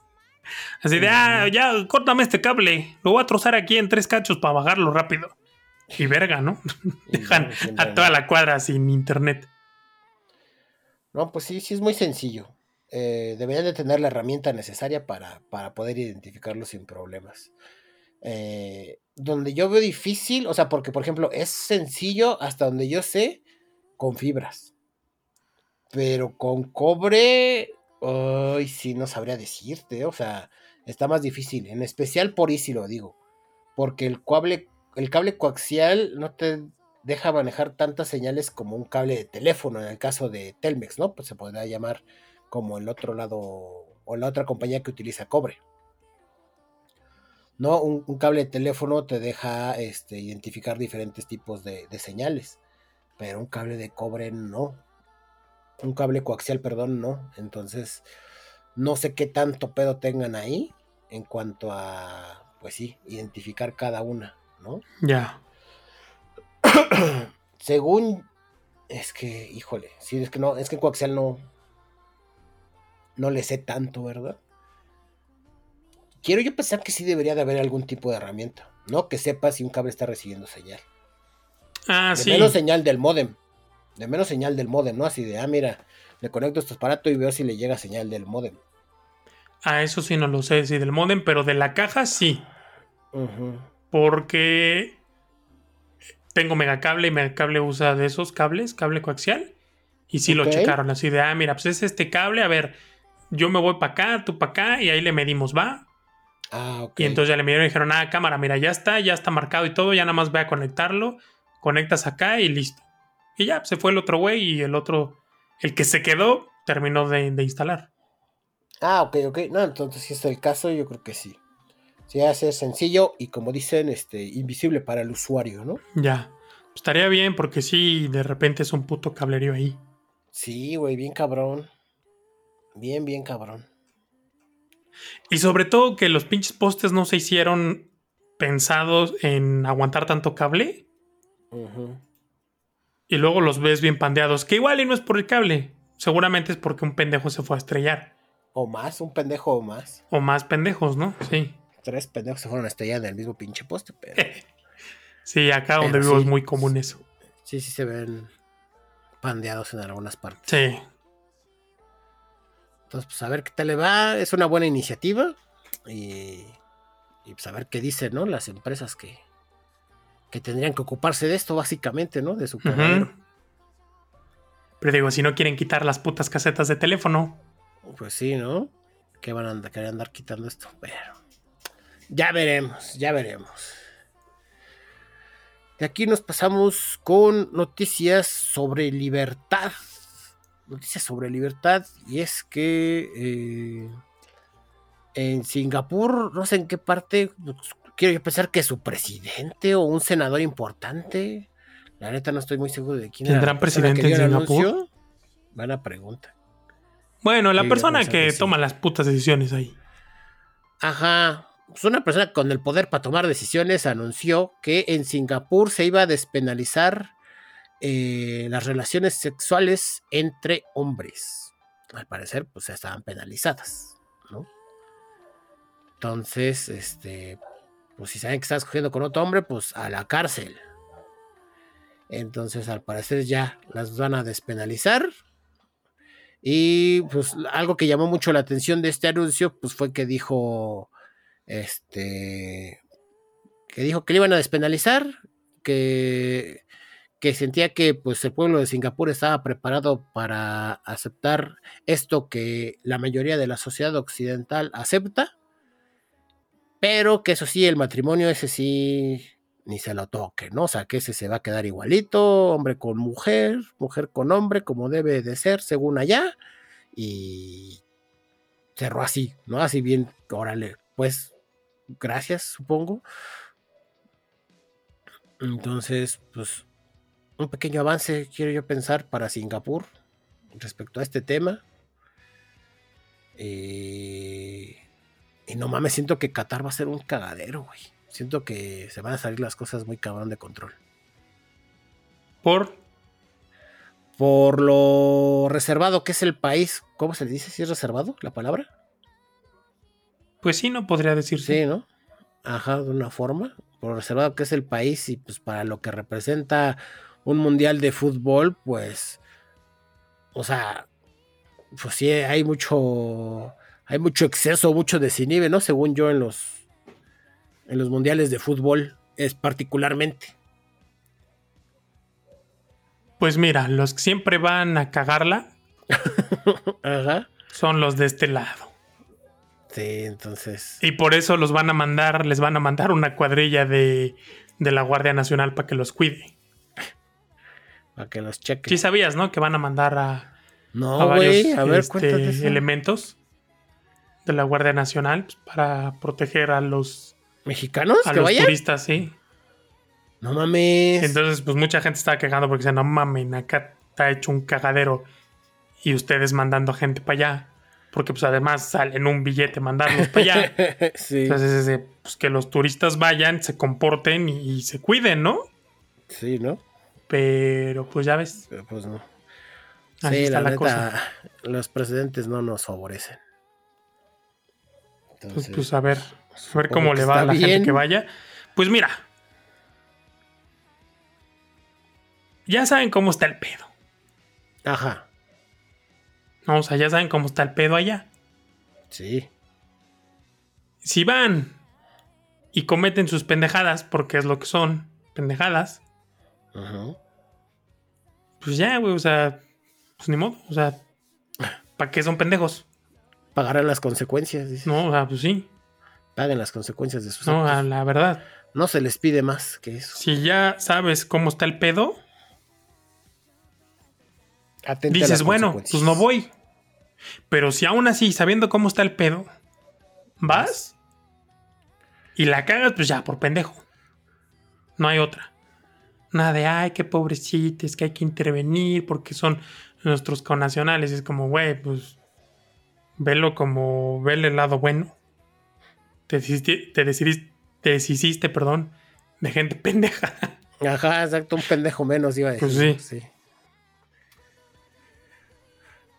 Así de, ah, ya, córtame este cable. Lo voy a trozar aquí en tres cachos para bajarlo rápido. Y verga, ¿no? Dejan a toda la cuadra sin internet. No, pues sí, sí es muy sencillo. Eh, deberían de tener la herramienta necesaria para, poder identificarlo sin problemas. Eh, donde yo veo difícil, o sea, porque por ejemplo es sencillo hasta donde yo sé con fibras. Pero con cobre Ay, sí, no sabría decirte, o sea, está más difícil, en especial por si lo digo, porque el cable, el cable coaxial no te deja manejar tantas señales como un cable de teléfono, en el caso de Telmex, ¿no? Pues se podría llamar como el otro lado o la otra compañía que utiliza cobre. No, un, cable de teléfono te deja este, identificar diferentes tipos de, señales, pero un cable de cobre no. Un cable coaxial, perdón, no. Entonces, no sé qué tanto pedo tengan ahí en cuanto a, pues sí, identificar cada una, ¿no? Ya. Según, es que, híjole, sí, es que no, es que en coaxial no, no le sé tanto, ¿verdad? Quiero yo pensar que sí debería de haber algún tipo de herramienta, ¿no? Que sepa si un cable está recibiendo señal. Ah, de menos señal del modem. De menos señal del modem, ¿no? Así de, ah, mira, le conecto este aparato y veo si le llega señal del modem. Ah, eso sí no lo sé, sí, del modem, pero de la caja sí. Porque tengo megacable y megacable usa de esos cables, cable coaxial. Y sí lo checaron, así de, ah, mira, pues es este cable, a ver, yo me voy para acá, tú para acá, y ahí le medimos, ¿va? Ah, y entonces ya le midieron y dijeron, ah, cámara, mira, ya está, ya está marcado y todo, ya nada más voy a conectarlo, conectas acá y listo. Y ya, se fue el otro güey y el otro, el que se quedó, terminó de, instalar. Ah, ok, ok. No, entonces si es el caso, yo creo que sí. Sí, hace sencillo y como dicen, este, invisible para el usuario, ¿no? Ya. estaría bien porque sí, de repente es un puto cablerío ahí. Sí, güey, bien cabrón. Bien, bien cabrón. Y sobre todo que los pinches postes no se hicieron pensados en aguantar tanto cable. Y luego los ves bien pandeados. Que igual y no es por el cable. Seguramente es porque un pendejo se fue a estrellar. O más, un pendejo o más. O más pendejos, ¿no? Sí. Tres pendejos se fueron a estrellar en el mismo pinche poste, pero. sí, acá donde vivo es muy común eso. Sí, sí se ven pandeados en algunas partes. Sí. Entonces, pues a ver qué tal le va. Es una buena iniciativa. Y, y pues a ver qué dicen, ¿no? Las empresas que, que tendrían que ocuparse de esto, básicamente, ¿no? De su Pero digo, si no quieren quitar las putas casetas de teléfono. Pues sí, ¿no? Que van a andar, querer andar quitando esto. Pero ya veremos, ya veremos. De aquí nos pasamos con noticias sobre libertad noticias sobre libertad y es que eh, en Singapur, no sé en qué parte, pues, quiero pensar que su presidente o un senador importante, la neta no estoy muy seguro de quién ¿Tendrán presidente en Singapur? Buena pregunta. Bueno, la persona que toma las putas decisiones ahí. Ajá. Pues una persona con el poder para tomar decisiones anunció que en Singapur se iba a despenalizar eh, las relaciones sexuales entre hombres. Al parecer, pues estaban penalizadas, ¿no? Entonces, este, pues si saben que estás cogiendo con otro hombre, pues a la cárcel. Entonces, al parecer ya las van a despenalizar. Y pues algo que llamó mucho la atención de este anuncio, pues fue que dijo, este, que dijo que le iban a despenalizar, que que sentía que pues el pueblo de Singapur estaba preparado para aceptar esto que la mayoría de la sociedad occidental acepta, pero que eso sí, el matrimonio ese sí ni se lo toque, ¿no? O sea, que ese se va a quedar igualito, hombre con mujer, mujer con hombre, como debe de ser, según allá, y cerró así, ¿no? Así bien, órale, pues, gracias, supongo. Entonces, pues, un pequeño avance, quiero yo pensar, para Singapur respecto a este tema. Eh, y no mames, siento que Qatar va a ser un cagadero, güey. Siento que se van a salir las cosas muy cabrón de control. ¿Por? Por lo reservado que es el país. ¿Cómo se le dice si es reservado la palabra? Pues sí, no podría decirse. Sí, ¿no? Ajá, de una forma. Por lo reservado que es el país y pues para lo que representa un mundial de fútbol, pues, o sea, pues sí, hay mucho, hay mucho exceso, mucho desinhibe, ¿no? Según yo en los, en los mundiales de fútbol, es particularmente. Pues mira, los que siempre van a cagarla son los de este lado. Sí, entonces. Y por eso los van a mandar, les van a mandar una cuadrilla de de la Guardia Nacional para que los cuide. Para que los cheque. Sí sabías, ¿no? Que van a mandar a, no, a varios güey, a ver, este, elementos de la Guardia Nacional pues, para proteger a los, ¿Mexicanos a que los vayan? turistas, sí. No mames. Entonces, pues mucha gente estaba quejando porque decían, no mamen, acá está hecho un cagadero y ustedes mandando a gente para allá. Porque pues además sale en un billete mandarlos para allá. sí, Entonces, pues que los turistas vayan, se comporten y, y se cuiden, ¿no? sí, ¿no? Pero pues ya ves, Pues no. así sí, está la, la, neta, cosa. los presidentes no nos favorecen. Pues, Entonces, pues a ver, a ver cómo le va a la gente que vaya. Pues mira, ya saben cómo está el pedo. Ajá, ¿no? O sea, ya saben cómo está el pedo allá. sí. Si van y cometen sus pendejadas, porque es lo que son, pendejadas, Ajá. pues ya, güey, o sea, pues ni modo, o sea, ¿para qué son pendejos? Pagarán las consecuencias, dice. No, o sea, pues sí, Paguen las consecuencias de sus no, actos. la verdad. No se les pide más que eso. Si ya sabes cómo está el pedo, Atente dices, bueno, pues no voy. Pero si aún así, sabiendo cómo está el pedo, vas y la cagas, pues ya, por pendejo. No hay otra. Nada de, ay, qué pobrecitos, que hay que intervenir porque son nuestros connacionales. Es como, güey, pues velo como, vele el lado bueno. Te decidiste, te decidiste, te deshiciste, perdón, de gente pendeja. Ajá, exacto, un pendejo menos iba a decir. Pues sí.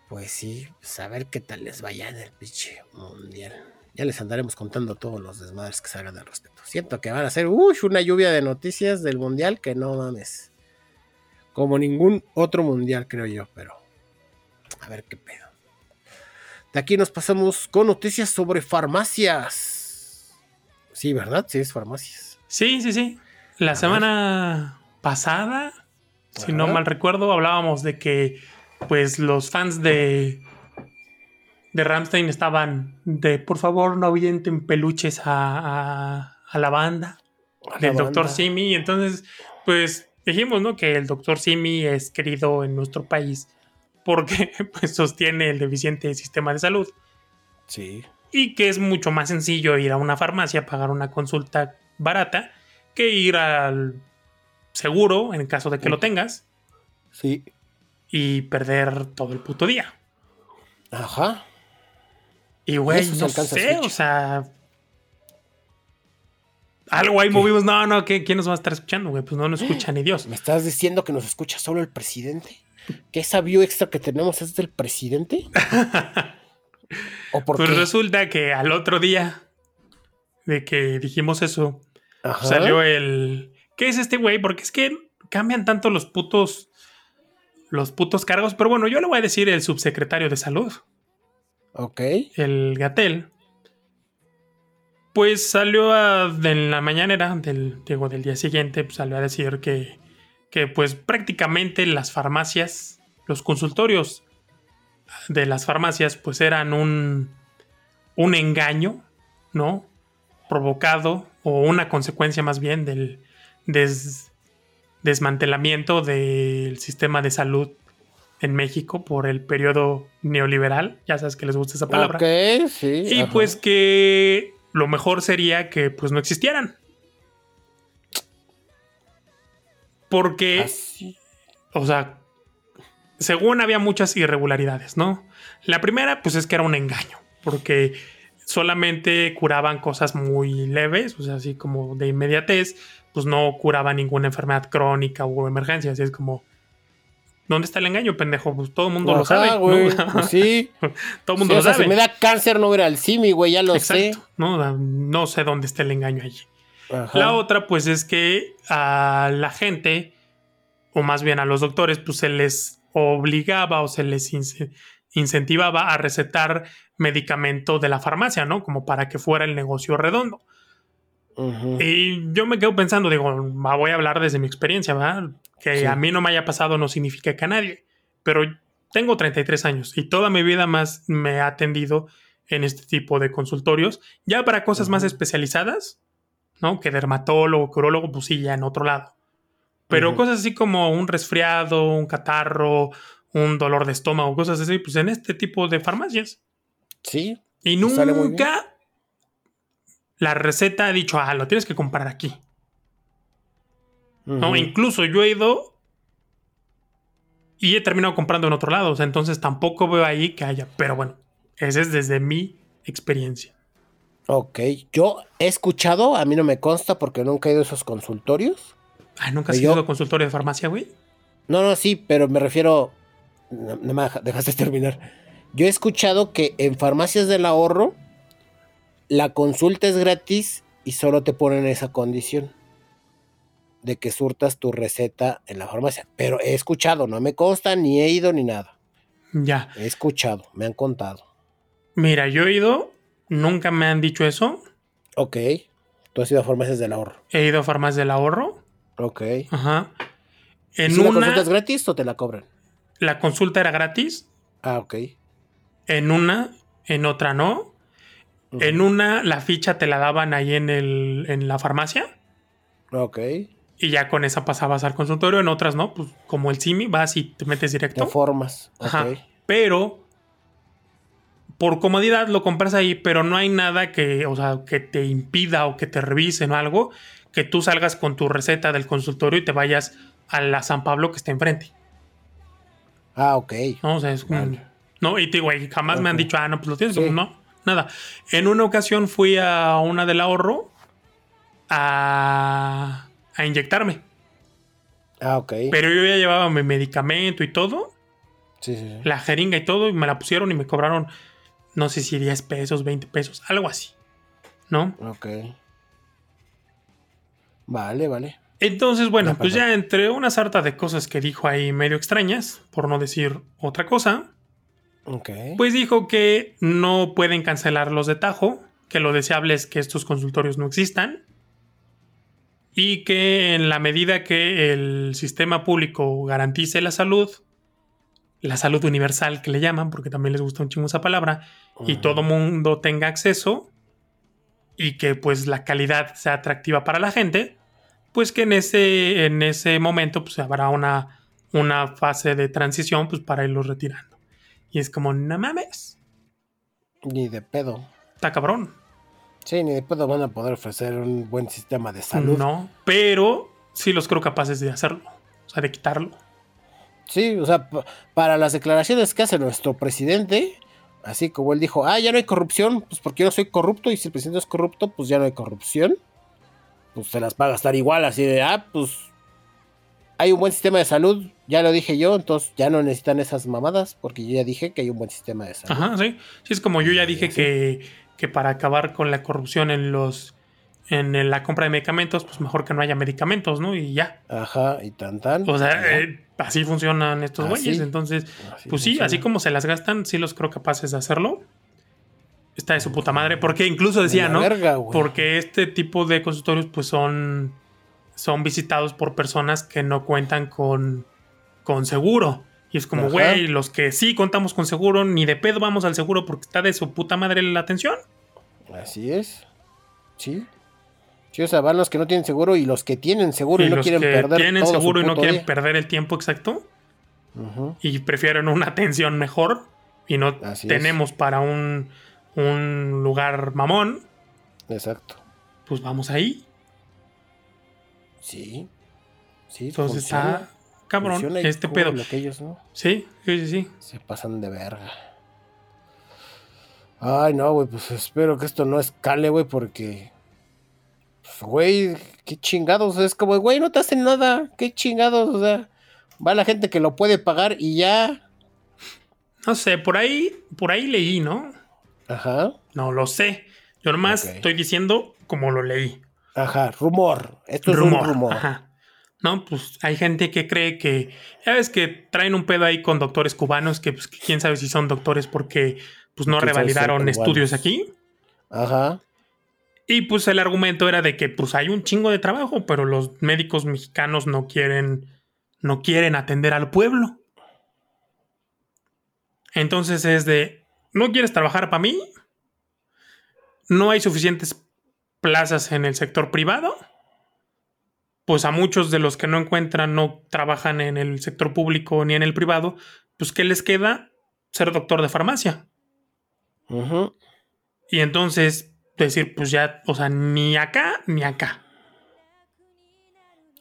Pues sí, pues a ver qué tal les vaya en el pinche mundial. Ya les andaremos contando todos los desmadres que salgan al respecto. Siento que van a ser uy, una lluvia de noticias del mundial que no mames. Como ningún otro mundial, creo yo, pero a ver qué pedo. De aquí nos pasamos con noticias sobre farmacias. Sí, ¿verdad? Sí, es farmacias. Sí, sí, sí. La A semana pasada, si no mal recuerdo, hablábamos de que pues los fans de de Ramstein estaban de por favor no avienten peluches a, a- a la banda A del banda. Simi. Entonces, pues dijimos, ¿no? Que el Dr. Simi es querido en nuestro país porque pues sostiene el deficiente sistema de salud Sí. y que es mucho más sencillo ir a una farmacia, pagar una consulta barata, que ir al seguro, en caso de que lo tengas, Sí. y perder todo el puto día. Ajá. Y güey, no sé, o sea... Algo ahí movimos, no, no, ¿qué- ¿quién nos va a estar escuchando, güey? Pues no nos escucha ni Dios. ¿Me estás diciendo que nos escucha solo el presidente? ¿Que esa view extra que tenemos es del presidente? ¿O por Pues qué? resulta que al otro día de que dijimos eso, Ajá. salió el. ¿Qué es este güey? Porque es que cambian tanto los putos. Los putos cargos. Pero bueno, yo le voy a decir el subsecretario de salud, Ok. el Gatel. Pues salió a, en la mañanera del, digo, del día siguiente, pues salió a decir que, que pues prácticamente las farmacias, los consultorios de las farmacias, pues eran un, un engaño, ¿no? Provocado, o una consecuencia más bien del des- desmantelamiento del sistema de salud en México por el periodo neoliberal. Ya sabes que les gusta esa palabra. Ok, sí. Y ajá. pues que lo mejor sería que pues no existieran. Porque, Así. o sea, según había muchas irregularidades, ¿no? La primera, pues es que era un engaño, porque solamente curaban cosas muy leves, o sea, así como de inmediatez, pues no curaba ninguna enfermedad crónica o emergencia, así es como... ¿Dónde está el engaño, pendejo? Pues todo el mundo lo sabe. ¿no? güey. Pues sí. todo el Sí, mundo o lo sea, sabe. si me da cáncer no voy al CIMI, güey, ya lo Exacto. No, no sé dónde está el engaño allí. sé. Ajá. La otra, pues, es que a la gente, o más bien a los doctores, pues se les obligaba o se les ince- incentivaba a recetar medicamento de la farmacia, ¿no? Como para que fuera el negocio redondo. Y yo me quedo pensando, digo, voy a hablar desde mi experiencia, ¿verdad? Que Sí. a mí no me haya pasado no significa que a nadie. Pero tengo 33 años y toda mi vida más me he atendido en este tipo de consultorios. Ya para cosas más especializadas, ¿no? Que dermatólogo, que urologo, pues sí, ya en otro lado. Pero cosas así como un resfriado, un catarro, un dolor de estómago, cosas así, pues en este tipo de farmacias. Sí. Y nunca la receta ha dicho, ah, lo tienes que comprar aquí. ¿no? Incluso yo he ido y he terminado comprando en otro lado. O sea, entonces tampoco veo ahí que haya. Pero bueno, ese es desde mi experiencia. Ok. Yo he escuchado, a mí no me consta porque nunca he ido a esos consultorios. Ah, ¿nunca has Yo- ido a consultorio de farmacia, güey? No, no, sí, pero me refiero. No, no me deja- dejaste terminar. Yo he escuchado que en farmacias del ahorro la consulta es gratis y solo te ponen esa condición de que surtas tu receta en la farmacia. Pero he escuchado, no me consta, ni he ido ni nada. Ya. He escuchado, me han contado. Mira, yo he ido, nunca me han dicho eso. Ok. Tú has ido a farmacias del ahorro. He ido a farmacias del ahorro. Ok. Ajá. ¿Y En si la una, consulta es gratis o te la cobran? la consulta era gratis. Ah, ok. En una, en otra no. En una, la ficha te la daban ahí en, el, en la farmacia. Ok. Y ya con esa pasabas al consultorio. En otras no, pues como el CIMI, vas y te metes Te directo. formas. Ok. Ajá. Pero por comodidad lo compras ahí, pero no hay nada que, o sea, que te impida o que te revisen o algo, que tú salgas con tu receta del consultorio y te vayas a la San Pablo que está enfrente. Ah, ok. ¿no? O sea, es como- Vale. No, y te digo, jamás me han dicho, ah, no, pues lo tienes, Sí. no, nada. En una ocasión fui a una del ahorro a, a inyectarme, Ah, ok. pero yo ya llevaba mi medicamento y todo, Sí, sí, sí. la jeringa y todo, y me la pusieron y me cobraron, no sé si 10 pesos, 20 pesos, algo así, ¿no? Ok. Vale, vale. Entonces, bueno, pues ya entre una sarta de cosas que dijo ahí medio extrañas, por no decir otra cosa, Ok. Pues dijo que no pueden cancelarlos de tajo, que lo deseable es que estos consultorios no existan y que en la medida que el sistema público garantice la salud, la salud universal que le llaman, porque también les gusta un chingo esa palabra, y todo mundo tenga acceso y que pues la calidad sea atractiva para la gente, pues que en ese, en ese momento pues habrá una, una fase de transición pues para irlos retirando. Y es como, no mames, Ni de pedo. está cabrón. Sí, ni de pedo van a poder ofrecer un buen sistema de salud. No, pero sí los creo capaces de hacerlo, o sea, de quitarlo. Sí, o sea, pa- para las declaraciones que hace nuestro presidente, así como él dijo, ah, ya no hay corrupción, pues porque yo no soy corrupto y si el presidente es corrupto, pues ya no hay corrupción. Pues se las va a gastar igual, así de, ah, pues hay un buen sistema de salud, ya lo dije yo, entonces ya no necesitan esas mamadas, porque yo ya dije que hay un buen sistema de salud. Ajá, sí. Sí, es como yo ya dije Sí. que, que para acabar con la corrupción en los en la compra de medicamentos, pues mejor que no haya medicamentos, ¿no? Y ya. Ajá, y tan tan. O sea, eh, así funcionan estos güeyes. Entonces, Así pues sí, funciona. así como se las gastan, sí los creo capaces de hacerlo. Está de su puta madre. Porque incluso De decía, ¿no? verga. Porque este tipo de consultorios, pues son, son visitados por personas que no cuentan con, con seguro. Y es como, güey, los que sí contamos con seguro, ni de pedo vamos al seguro porque está de su puta madre la atención. Así es. Sí. Sí, o sea, van los que no tienen seguro y los que tienen seguro y, y no quieren que perder tienen todo su seguro y no quieren día. perder el tiempo exacto y prefieren una atención mejor y no Así es. tenemos para un, un lugar mamón, Exacto. pues vamos ahí. Sí. Sí, Entonces funciona. está cabrón Funciona y este pedo. lo que ellos, ¿no? Sí, sí, sí, sí. Se pasan de verga. Ay, no, güey, pues espero que esto no escale, güey, porque. pues, Güey, qué chingados. Es como, güey, no te hacen nada. Qué chingados, o sea. Va la gente que lo puede pagar y ya. No sé, por ahí, por ahí leí, ¿no? Ajá. No lo sé. Yo nomás estoy diciendo como lo leí. Ajá, rumor. Esto es rumor. un rumor. Ajá. No, pues hay gente que cree que. Ya ves que traen un pedo ahí con doctores cubanos que, pues, que quién sabe si son doctores porque pues no ¿Quién sabe si son revalidaron estudios aquí. Ajá. Y pues el argumento era de que pues hay un chingo de trabajo, pero los médicos mexicanos no quieren, no quieren atender al pueblo. Entonces es de, ¿no quieres trabajar para mí? No hay suficientes plazas en el sector privado, pues a muchos de los que no encuentran, no trabajan en el sector público ni en el privado, pues ¿qué les queda? Ser doctor de farmacia. Y entonces decir, pues ya, o sea, ni acá ni acá.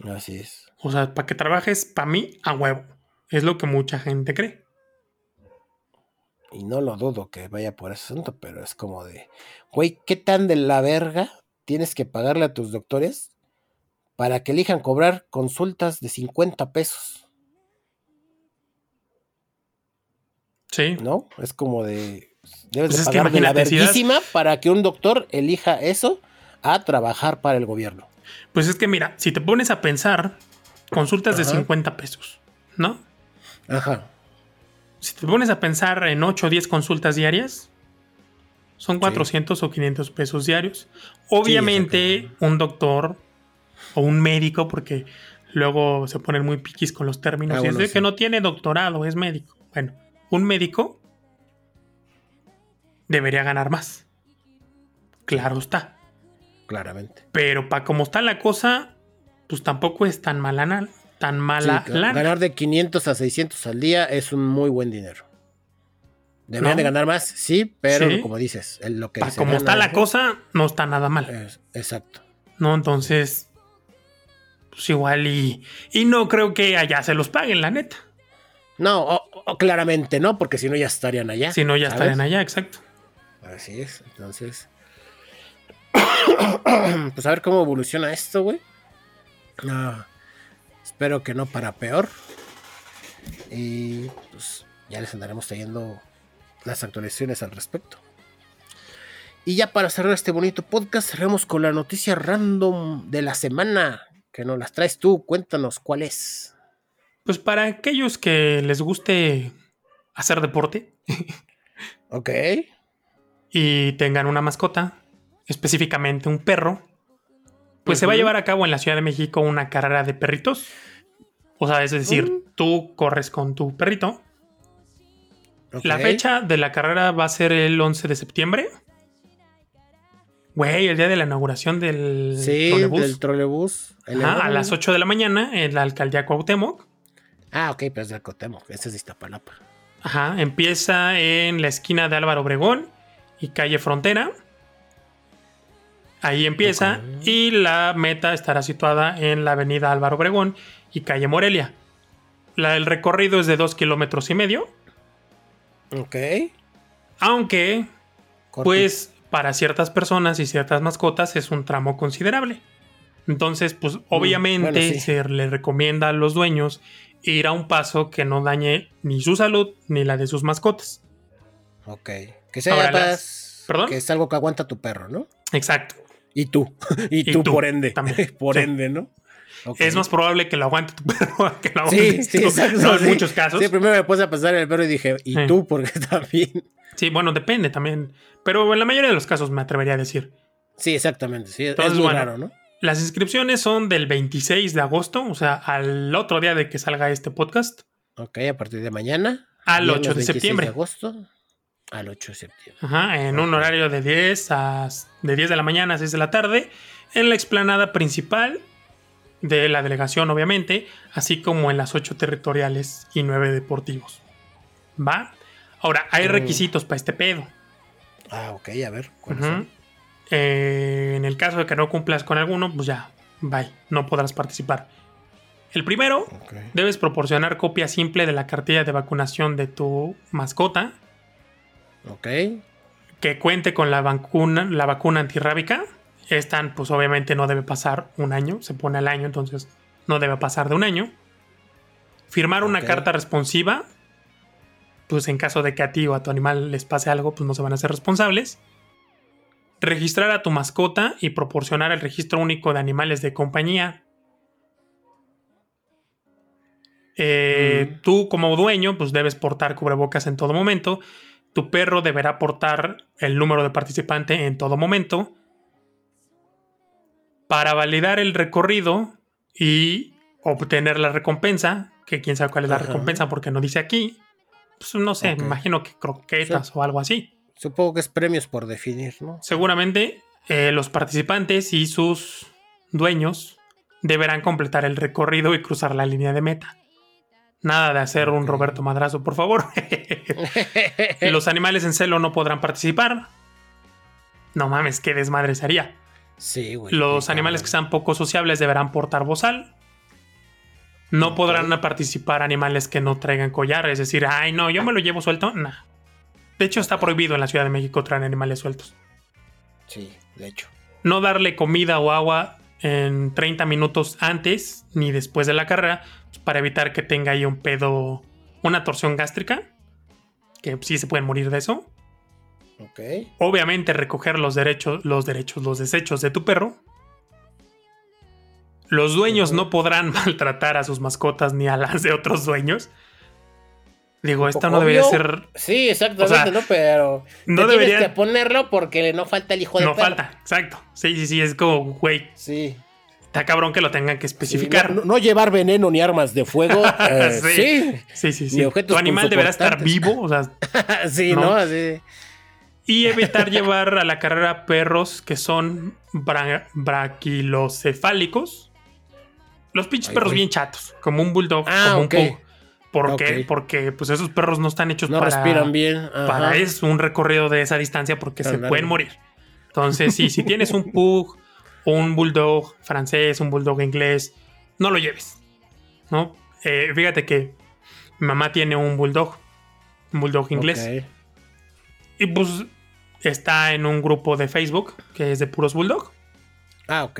Así es. O sea, para que trabajes, para mí, a huevo. Es lo que mucha gente cree. Y no lo dudo que vaya por ese asunto, pero es como de, güey, ¿qué tan de la verga tienes que pagarle a tus doctores para que elijan cobrar consultas de 50 pesos? Sí. ¿No? Es como de, debes pues de pagar de la verguísima para que un doctor elija eso a trabajar para el gobierno. Pues es que mira, si te pones a pensar, consultas de 50 pesos, ¿no? Ajá. Si te pones a pensar en 8 o 10 consultas diarias, son 400 o 500 pesos diarios. Obviamente, un doctor o un médico, porque luego se ponen muy piquis con los términos, ah, y es de que no tiene doctorado, es médico. Bueno, un médico debería ganar más. Claro está. Claramente. Pero para como está la cosa, pues tampoco es tan mala, tan mala Ganar de 500 a 600 al día es un muy buen dinero. Deberían de ganar más, sí, pero como dices, lo que... como está la cosa, no está nada mal. exacto. No, entonces, pues igual y, y no creo que allá se los paguen, la neta. No, claramente no, porque si no ya estarían allá. Si no ya estarían allá, exacto. Así es, entonces... pues a ver cómo evoluciona esto, güey. espero que no para peor. Y pues ya les andaremos trayendo las actualizaciones al respecto. Y ya para cerrar este bonito podcast, cerremos con la noticia random de la semana. Que nos las traes tú, cuéntanos cuál es. Pues para aquellos que les guste hacer deporte. ok. Y tengan una mascota, específicamente un perro, pues se va a llevar a cabo en la Ciudad de México una carrera de perritos. O sea, es decir, mm. tú corres con tu perrito. La fecha de la carrera va a ser el 11 de septiembre. Güey, el día de la inauguración del sí, trolebús. del trolebús. a las 8 de la mañana en la alcaldía Cuauhtémoc. Ah, ok, pero es de Cuauhtémoc. Ese es Iztapalapa. Ajá, empieza en la esquina de Álvaro Obregón y calle Frontera. Ahí empieza y la meta estará situada en la avenida Álvaro Obregón y calle Morelia. el recorrido es de dos kilómetros y medio. Ok. Aunque, pues, para ciertas personas y ciertas mascotas es un tramo considerable. Entonces, pues, mm, obviamente se le recomienda a los dueños ir a un paso que no dañe ni su salud ni la de sus mascotas. Ok. Que sea ¿Perdón? que es algo que aguanta tu perro, ¿no? Exacto. Y tú. Y, tú, por ende. También. por ende, ¿no? Es más probable que lo aguante tu perro que lo aguante sí, sí, exacto, en muchos casos. Sí, primero me puse a pasar el perro y dije, ¿y tú? Porque también. Sí, bueno, depende también. Pero en la mayoría de los casos me atrevería a decir. Sí, exactamente. Sí, es muy raro, ¿no? Las inscripciones son del 26 de agosto, o sea, al otro día de que salga este podcast. Ok, a partir de mañana. Al 8 de septiembre. de agosto al 8 de septiembre. Ajá, en un horario de 10 a de 10 de la mañana a 6 de la tarde en la explanada principal de la delegación, obviamente, así como en las 8 territoriales y 9 deportivos. ¿Va? Ahora, hay mm. requisitos para este pedo. Ah, ok, a ver. Eh, en el caso de que no cumplas con alguno, pues ya, bye, no podrás participar. El primero, debes proporcionar copia simple de la cartilla de vacunación de tu mascota Ok. Que cuente con la vacuna, la vacuna antirrábica. Esta, pues obviamente no debe pasar un año, se pone al año, entonces no debe pasar de un año. Firmar una carta responsiva, pues en caso de que a ti o a tu animal les pase algo, pues no se van a ser responsables. Registrar a tu mascota y proporcionar el registro único de animales de compañía. Eh, mm. Tú como dueño, pues debes portar cubrebocas en todo momento tu perro deberá aportar el número de participante en todo momento. Para validar el recorrido y obtener la recompensa, que quién sabe cuál es la recompensa porque no dice aquí, pues no sé, me imagino que croquetas o algo así. Supongo que es premios por definir, ¿no? Seguramente eh, los participantes y sus dueños deberán completar el recorrido y cruzar la línea de meta. Nada de hacer un Roberto Madrazo, por favor. los animales en celo no podrán participar. No mames, qué desmadre sería. Sí, güey. Los animales que sean poco sociables deberán portar bozal. No podrán participar animales que no traigan collar. Es decir, ay, no, yo me lo llevo suelto. No. De hecho, está prohibido en la Ciudad de México traer animales sueltos. Sí, de hecho. No darle comida o agua en 30 minutos antes ni después de la carrera pues, para evitar que tenga ahí un pedo, una torsión gástrica, que sí se pueden morir de eso. Obviamente recoger los derechos, los derechos, los desechos de tu perro. Los dueños no podrán maltratar a sus mascotas ni a las de otros dueños. Digo, esto no debería ser. Sí, exactamente, ¿no? Pero. No debería. Tienes que ponerlo porque no falta el hijo de No falta, exacto. Sí, sí, sí, es como, güey. Sí. Está cabrón que lo tengan que especificar. no, llevar veneno ni armas de fuego. Eh, sí. Sí, sí, sí. Tu animal deberá estar vivo, o sea. sí, ¿no? Sí. Y evitar llevar a la carrera perros que son braquilocefálicos. Los pinches perros bien chatos, como un bulldog, ah, como un pug. ¿Por qué? Porque pues esos perros no están hechos no para. respiran bien. Para es un recorrido de esa distancia porque se pueden morir. Entonces, sí, si tienes un pug, un bulldog francés, un bulldog inglés, no lo lleves. ¿No? Eh, fíjate que mi mamá tiene un bulldog, un bulldog inglés. Y pues está en un grupo de Facebook que es de puros bulldog. Ah, ok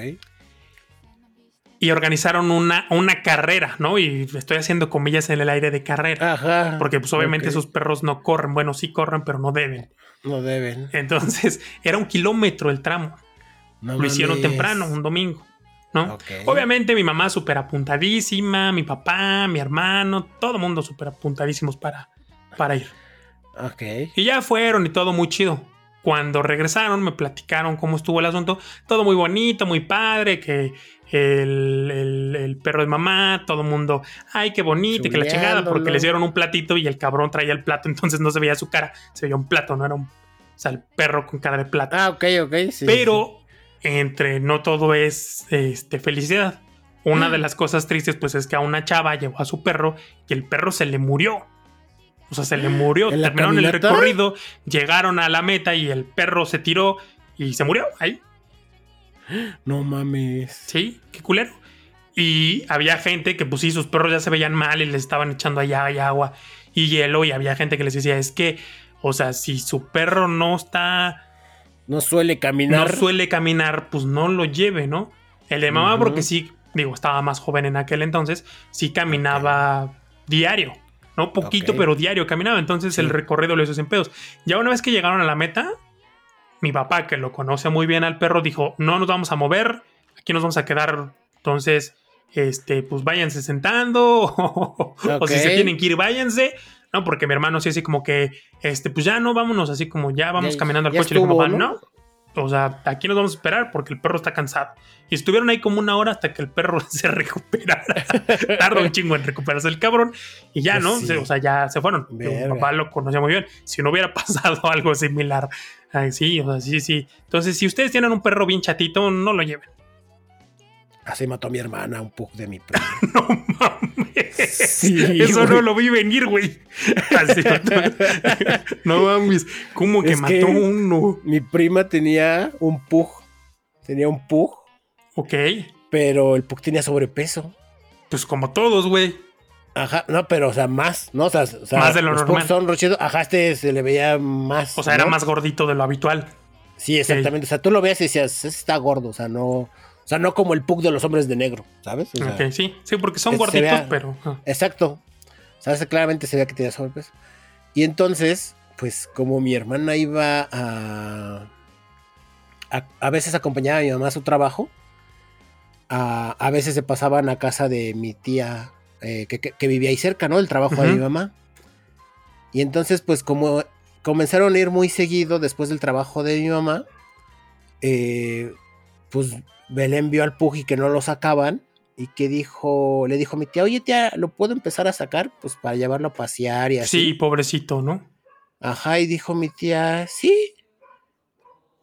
y organizaron una, una carrera, ¿no? Y estoy haciendo comillas en el aire de carrera. Ajá. Porque pues obviamente esos perros no corren. Bueno, sí corren, pero no deben. No deben. Entonces, era un kilómetro el tramo. Lo hicieron temprano, un domingo. ¿no? Obviamente mi mamá súper apuntadísima, mi papá, mi hermano, todo mundo súper apuntadísimos para, para ir. Ok. Y ya fueron y todo muy chido. Cuando regresaron me platicaron cómo estuvo el asunto. Todo muy bonito, muy padre, que el, perro de mamá, todo el mundo, ay, qué bonito, que la chingada, porque les dieron un platito y el cabrón traía el plato, entonces no se veía su cara, se veía un plato, no era un, o sea, el perro con cara de plato. Ah, ok, ok, sí. Pero entre no todo es este, felicidad. Una de las cosas tristes, pues, es que a una chava llevó a su perro y el perro se le murió. O sea, se le murió. Terminaron el recorrido, llegaron a la meta y el perro se tiró y se murió ahí. No mames. Sí, qué culero. Y había gente que, pues sí, sus perros ya se veían mal y les estaban echando allá agua y hielo. Y había gente que les decía, es que, o sea, si su perro no está. No suele caminar. No suele caminar, pues no lo lleve, ¿no? El de mamá, porque sí, digo, estaba más joven en aquel entonces, sí caminaba diario. No poquito, pero diario caminaba. Entonces el recorrido lo hizo sin pedos. Ya una vez que llegaron a la meta, mi papá, que lo conoce muy bien al perro, dijo, no nos vamos a mover, aquí nos vamos a quedar. Entonces, este, pues váyanse sentando, o si se tienen que ir, váyanse. No, porque mi hermano sí así como que, este, pues ya no, vámonos, así como ya vamos caminando al coche. y le dijo, papá, ¿no? O sea, aquí nos vamos a esperar porque el perro está cansado. Y estuvieron ahí como una hora hasta que el perro se recuperara. Tardó un chingo en recuperarse el cabrón. Y ya, ¿no? Pues o sea, ya se fueron. Mi papá lo conocía muy bien. Si no hubiera pasado algo similar. sí, o sea, sí, sí. Entonces, si ustedes tienen un perro bien chatito, no lo lleven. Así mató a mi hermana, un pug de mi perro. no mames. Eso no lo vi venir, güey. Así mató. no mames. ¿Cómo que mató uno? Mi prima tenía un pug. Tenía un pug. Ok. Pero el pug tenía sobrepeso. Pues como todos, güey. Ajá, no, pero o sea, más, ¿no? O sea, más de lo los normal. son rochidos. Ajá, este se le veía más. O sea, era más gordito de lo habitual. Sí, exactamente. O sea, tú lo veías y decías, está gordo, o sea, no. O sea, no como el pug de los hombres de negro, ¿sabes? sí, sí, porque son gorditos, pero. Exacto. O sea, claramente se veía que tenía sobrepeso. Y entonces, pues, como mi hermana iba a. A, veces acompañaba a mi mamá a su trabajo. A, a veces se pasaban a casa de mi tía eh, que, vivía ahí cerca, ¿no? El trabajo de mi mamá. Y entonces, pues, como comenzaron a ir muy seguido después del trabajo de mi mamá, eh, pues Belén vio al Puji que no lo sacaban y que dijo, le dijo a mi tía, oye tía, ¿lo puedo empezar a sacar? Pues para llevarlo a pasear y así. Sí, pobrecito, ¿no? Ajá, y dijo mi tía, sí.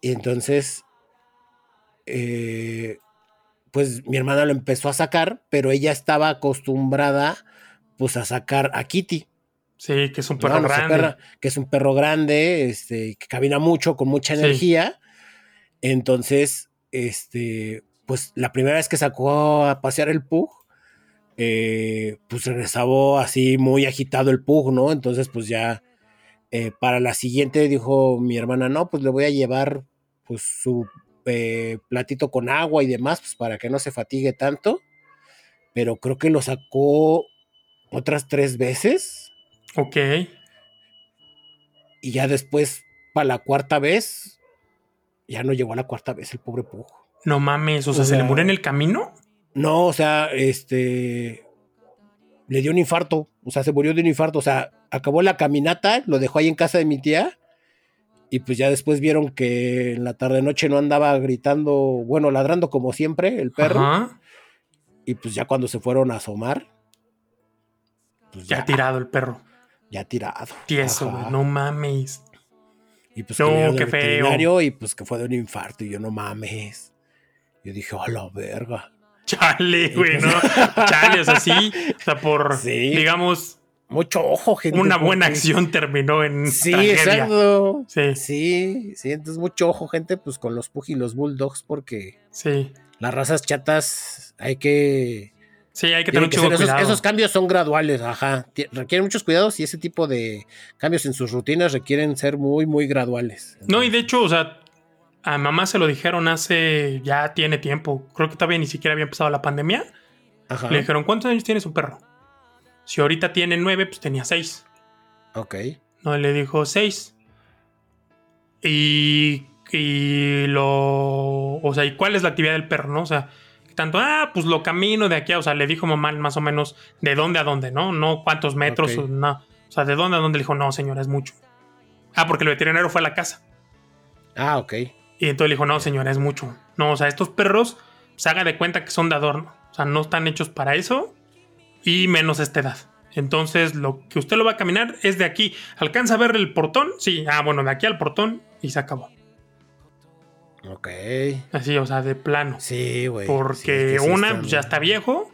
Y entonces eh, pues mi hermana lo empezó a sacar, pero ella estaba acostumbrada pues a sacar a Kitty. Sí, que es un perro grande. que es un perro grande, este, que camina mucho, con mucha energía. Entonces, este, pues la primera vez que sacó a pasear el Pug, eh, pues regresaba así muy agitado el Pug, ¿no? Entonces, pues ya eh, para la siguiente dijo mi hermana, no, pues le voy a llevar pues su eh, platito con agua y demás, pues para que no se fatigue tanto. Pero creo que lo sacó otras tres veces. Ok. Y ya después, para la cuarta vez, ya no llegó a la cuarta vez el pobre Pug. No mames, o sea, ¿se le murió en el camino? No, o sea, este. Le dio un infarto, o sea, se murió de un infarto, o sea, acabó la caminata, lo dejó ahí en casa de mi tía y pues ya después vieron que en la tarde noche no andaba gritando, bueno, ladrando como siempre el perro. Y pues ya cuando se fueron a asomar. Pues ya, ha tirado el perro. Ya tirado. Tieso, no mames. Y pues no, qué feo. Y pues que fue de un infarto y yo no mames. Yo dije, a la verga. Chale, güey, pues ¿no? Chale, o sea, sí. O sea, por, digamos, mucho ojo, gente. Una buena acción terminó en. Sí, exacto. Sí. sí, sí. Entonces, mucho ojo, gente, pues con los Pug y los Bulldogs, porque. Sí. Las razas chatas hay que. Sí, hay que tener mucho cuidado. Esos, cambios son graduales, ajá. Requieren muchos cuidados y ese tipo de cambios en sus rutinas requieren ser muy, muy graduales. No, y de hecho, o sea, a mamá se lo dijeron hace. Ya tiene tiempo. Creo que todavía ni siquiera había empezado la pandemia. Ajá. Le dijeron, ¿cuántos años tiene su perro? Si ahorita tiene nueve, pues tenía seis. Ok. No, le dijo seis. Y, y lo. O sea, ¿y cuál es la actividad del perro, no? O sea, tanto, ah, pues lo camino de aquí, o sea, le dijo mamá más o menos de dónde a dónde, ¿no? No cuántos metros, no. O sea, de dónde a dónde le dijo, no, señora, es mucho. Ah, porque el veterinario fue a la casa. Ah, ok. Y entonces le dijo, no, señora, es mucho. No, o sea, estos perros, se haga de cuenta que son de adorno. O sea, no están hechos para eso y menos esta edad. Entonces, lo que usted lo va a caminar es de aquí. ¿Alcanza a ver el portón? Sí, ah, bueno, de aquí al portón y se acabó. Ok. Así, o sea, de plano. Sí, güey. Porque una, pues, ya está viejo.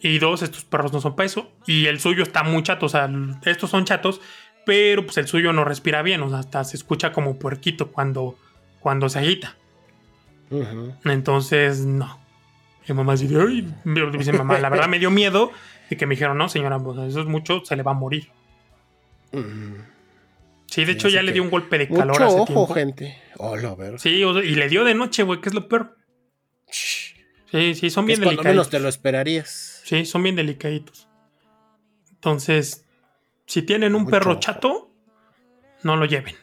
Y dos, estos perros no son peso. Y el suyo está muy chato. O sea, estos son chatos. Pero pues el suyo no respira bien. O sea, hasta se escucha como puerquito cuando, cuando se agita. Entonces, no. Mi mamá dice, dice mamá, la verdad me dio miedo y que me dijeron, no, señora, pues eso es mucho, se le va a morir. Mm. Sí, de hecho ya le dio un golpe de calor mucho hace ojo, gente. Hola, a ver. Sí, y le dio de noche, güey, que es lo peor. Sí, sí, son bien delicados. menos te lo esperarías. Sí, son bien delicaditos. Entonces, si tienen un perro chato, no lo lleven.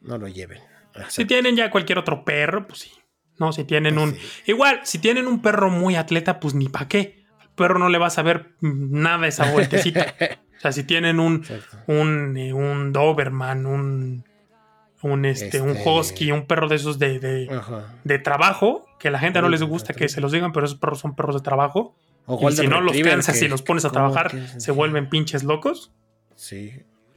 No lo lleven. Si tienen ya cualquier otro perro, pues sí. No, si tienen pues un. Igual, si tienen un perro muy atleta, pues ni pa' qué perro no le vas a ver nada esa vueltecita. o sea, si tienen un, un, eh, un, Doberman, un, un, este, un este Husky, un perro de esos de, de, trabajo, que a la gente no les gusta que se los digan, pero esos perros son perros de trabajo. y si no los cansas y los pones a trabajar, se vuelven pinches locos. Sí.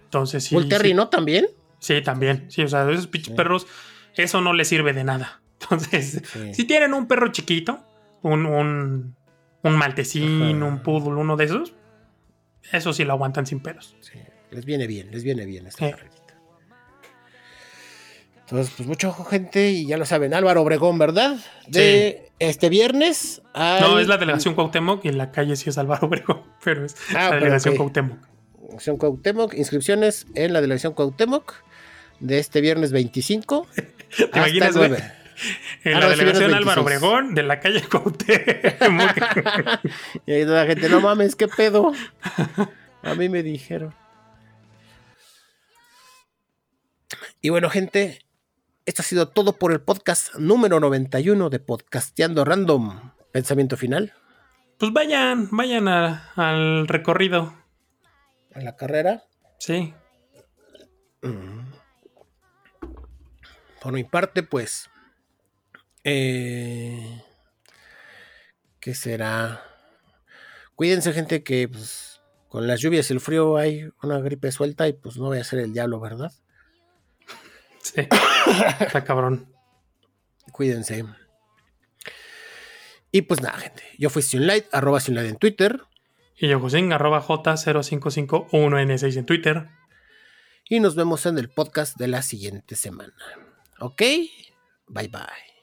Entonces sí. ¿Un Terry no también? Sí, también. Sí, o sea, esos pinches perros, eso no les sirve de nada. Entonces, si tienen un perro chiquito, un, un, un maltecín, un poodle, uno de esos, eso sí lo aguantan sin pelos. Sí, les viene bien, les viene bien esta Entonces, pues mucho ojo, gente, y ya lo saben, Álvaro Obregón, ¿verdad? De este viernes. No, es la delegación Cuauhtémoc y en la calle sí es Álvaro Obregón, pero es ah, la delegación okay. Cuauhtémoc. Delegación Cuauhtémoc, inscripciones en la delegación Cuauhtémoc de este viernes 25. ¿Te imaginas, güey? En la delegación Álvaro Obregón de la calle Cuauhtémoc. y ahí la gente, no mames, qué pedo. A mí me dijeron. Y bueno, gente, esto ha sido todo por el podcast número 91 de Podcasteando Random. Pensamiento final. Pues vayan, vayan al recorrido. ¿A la carrera? Sí. Mm. Por mi parte, pues eh, ¿Qué será? Cuídense, gente, que pues, con las lluvias y el frío hay una gripe suelta y pues no voy a ser el diablo, ¿verdad? Sí. Está cabrón. Cuídense. Y pues nada, gente. Yo fui Sunlight, arroba Sunlight en Twitter. Y yo, José, arroba J0551N6 en Twitter. Y nos vemos en el podcast de la siguiente semana. ¿Ok? Bye bye.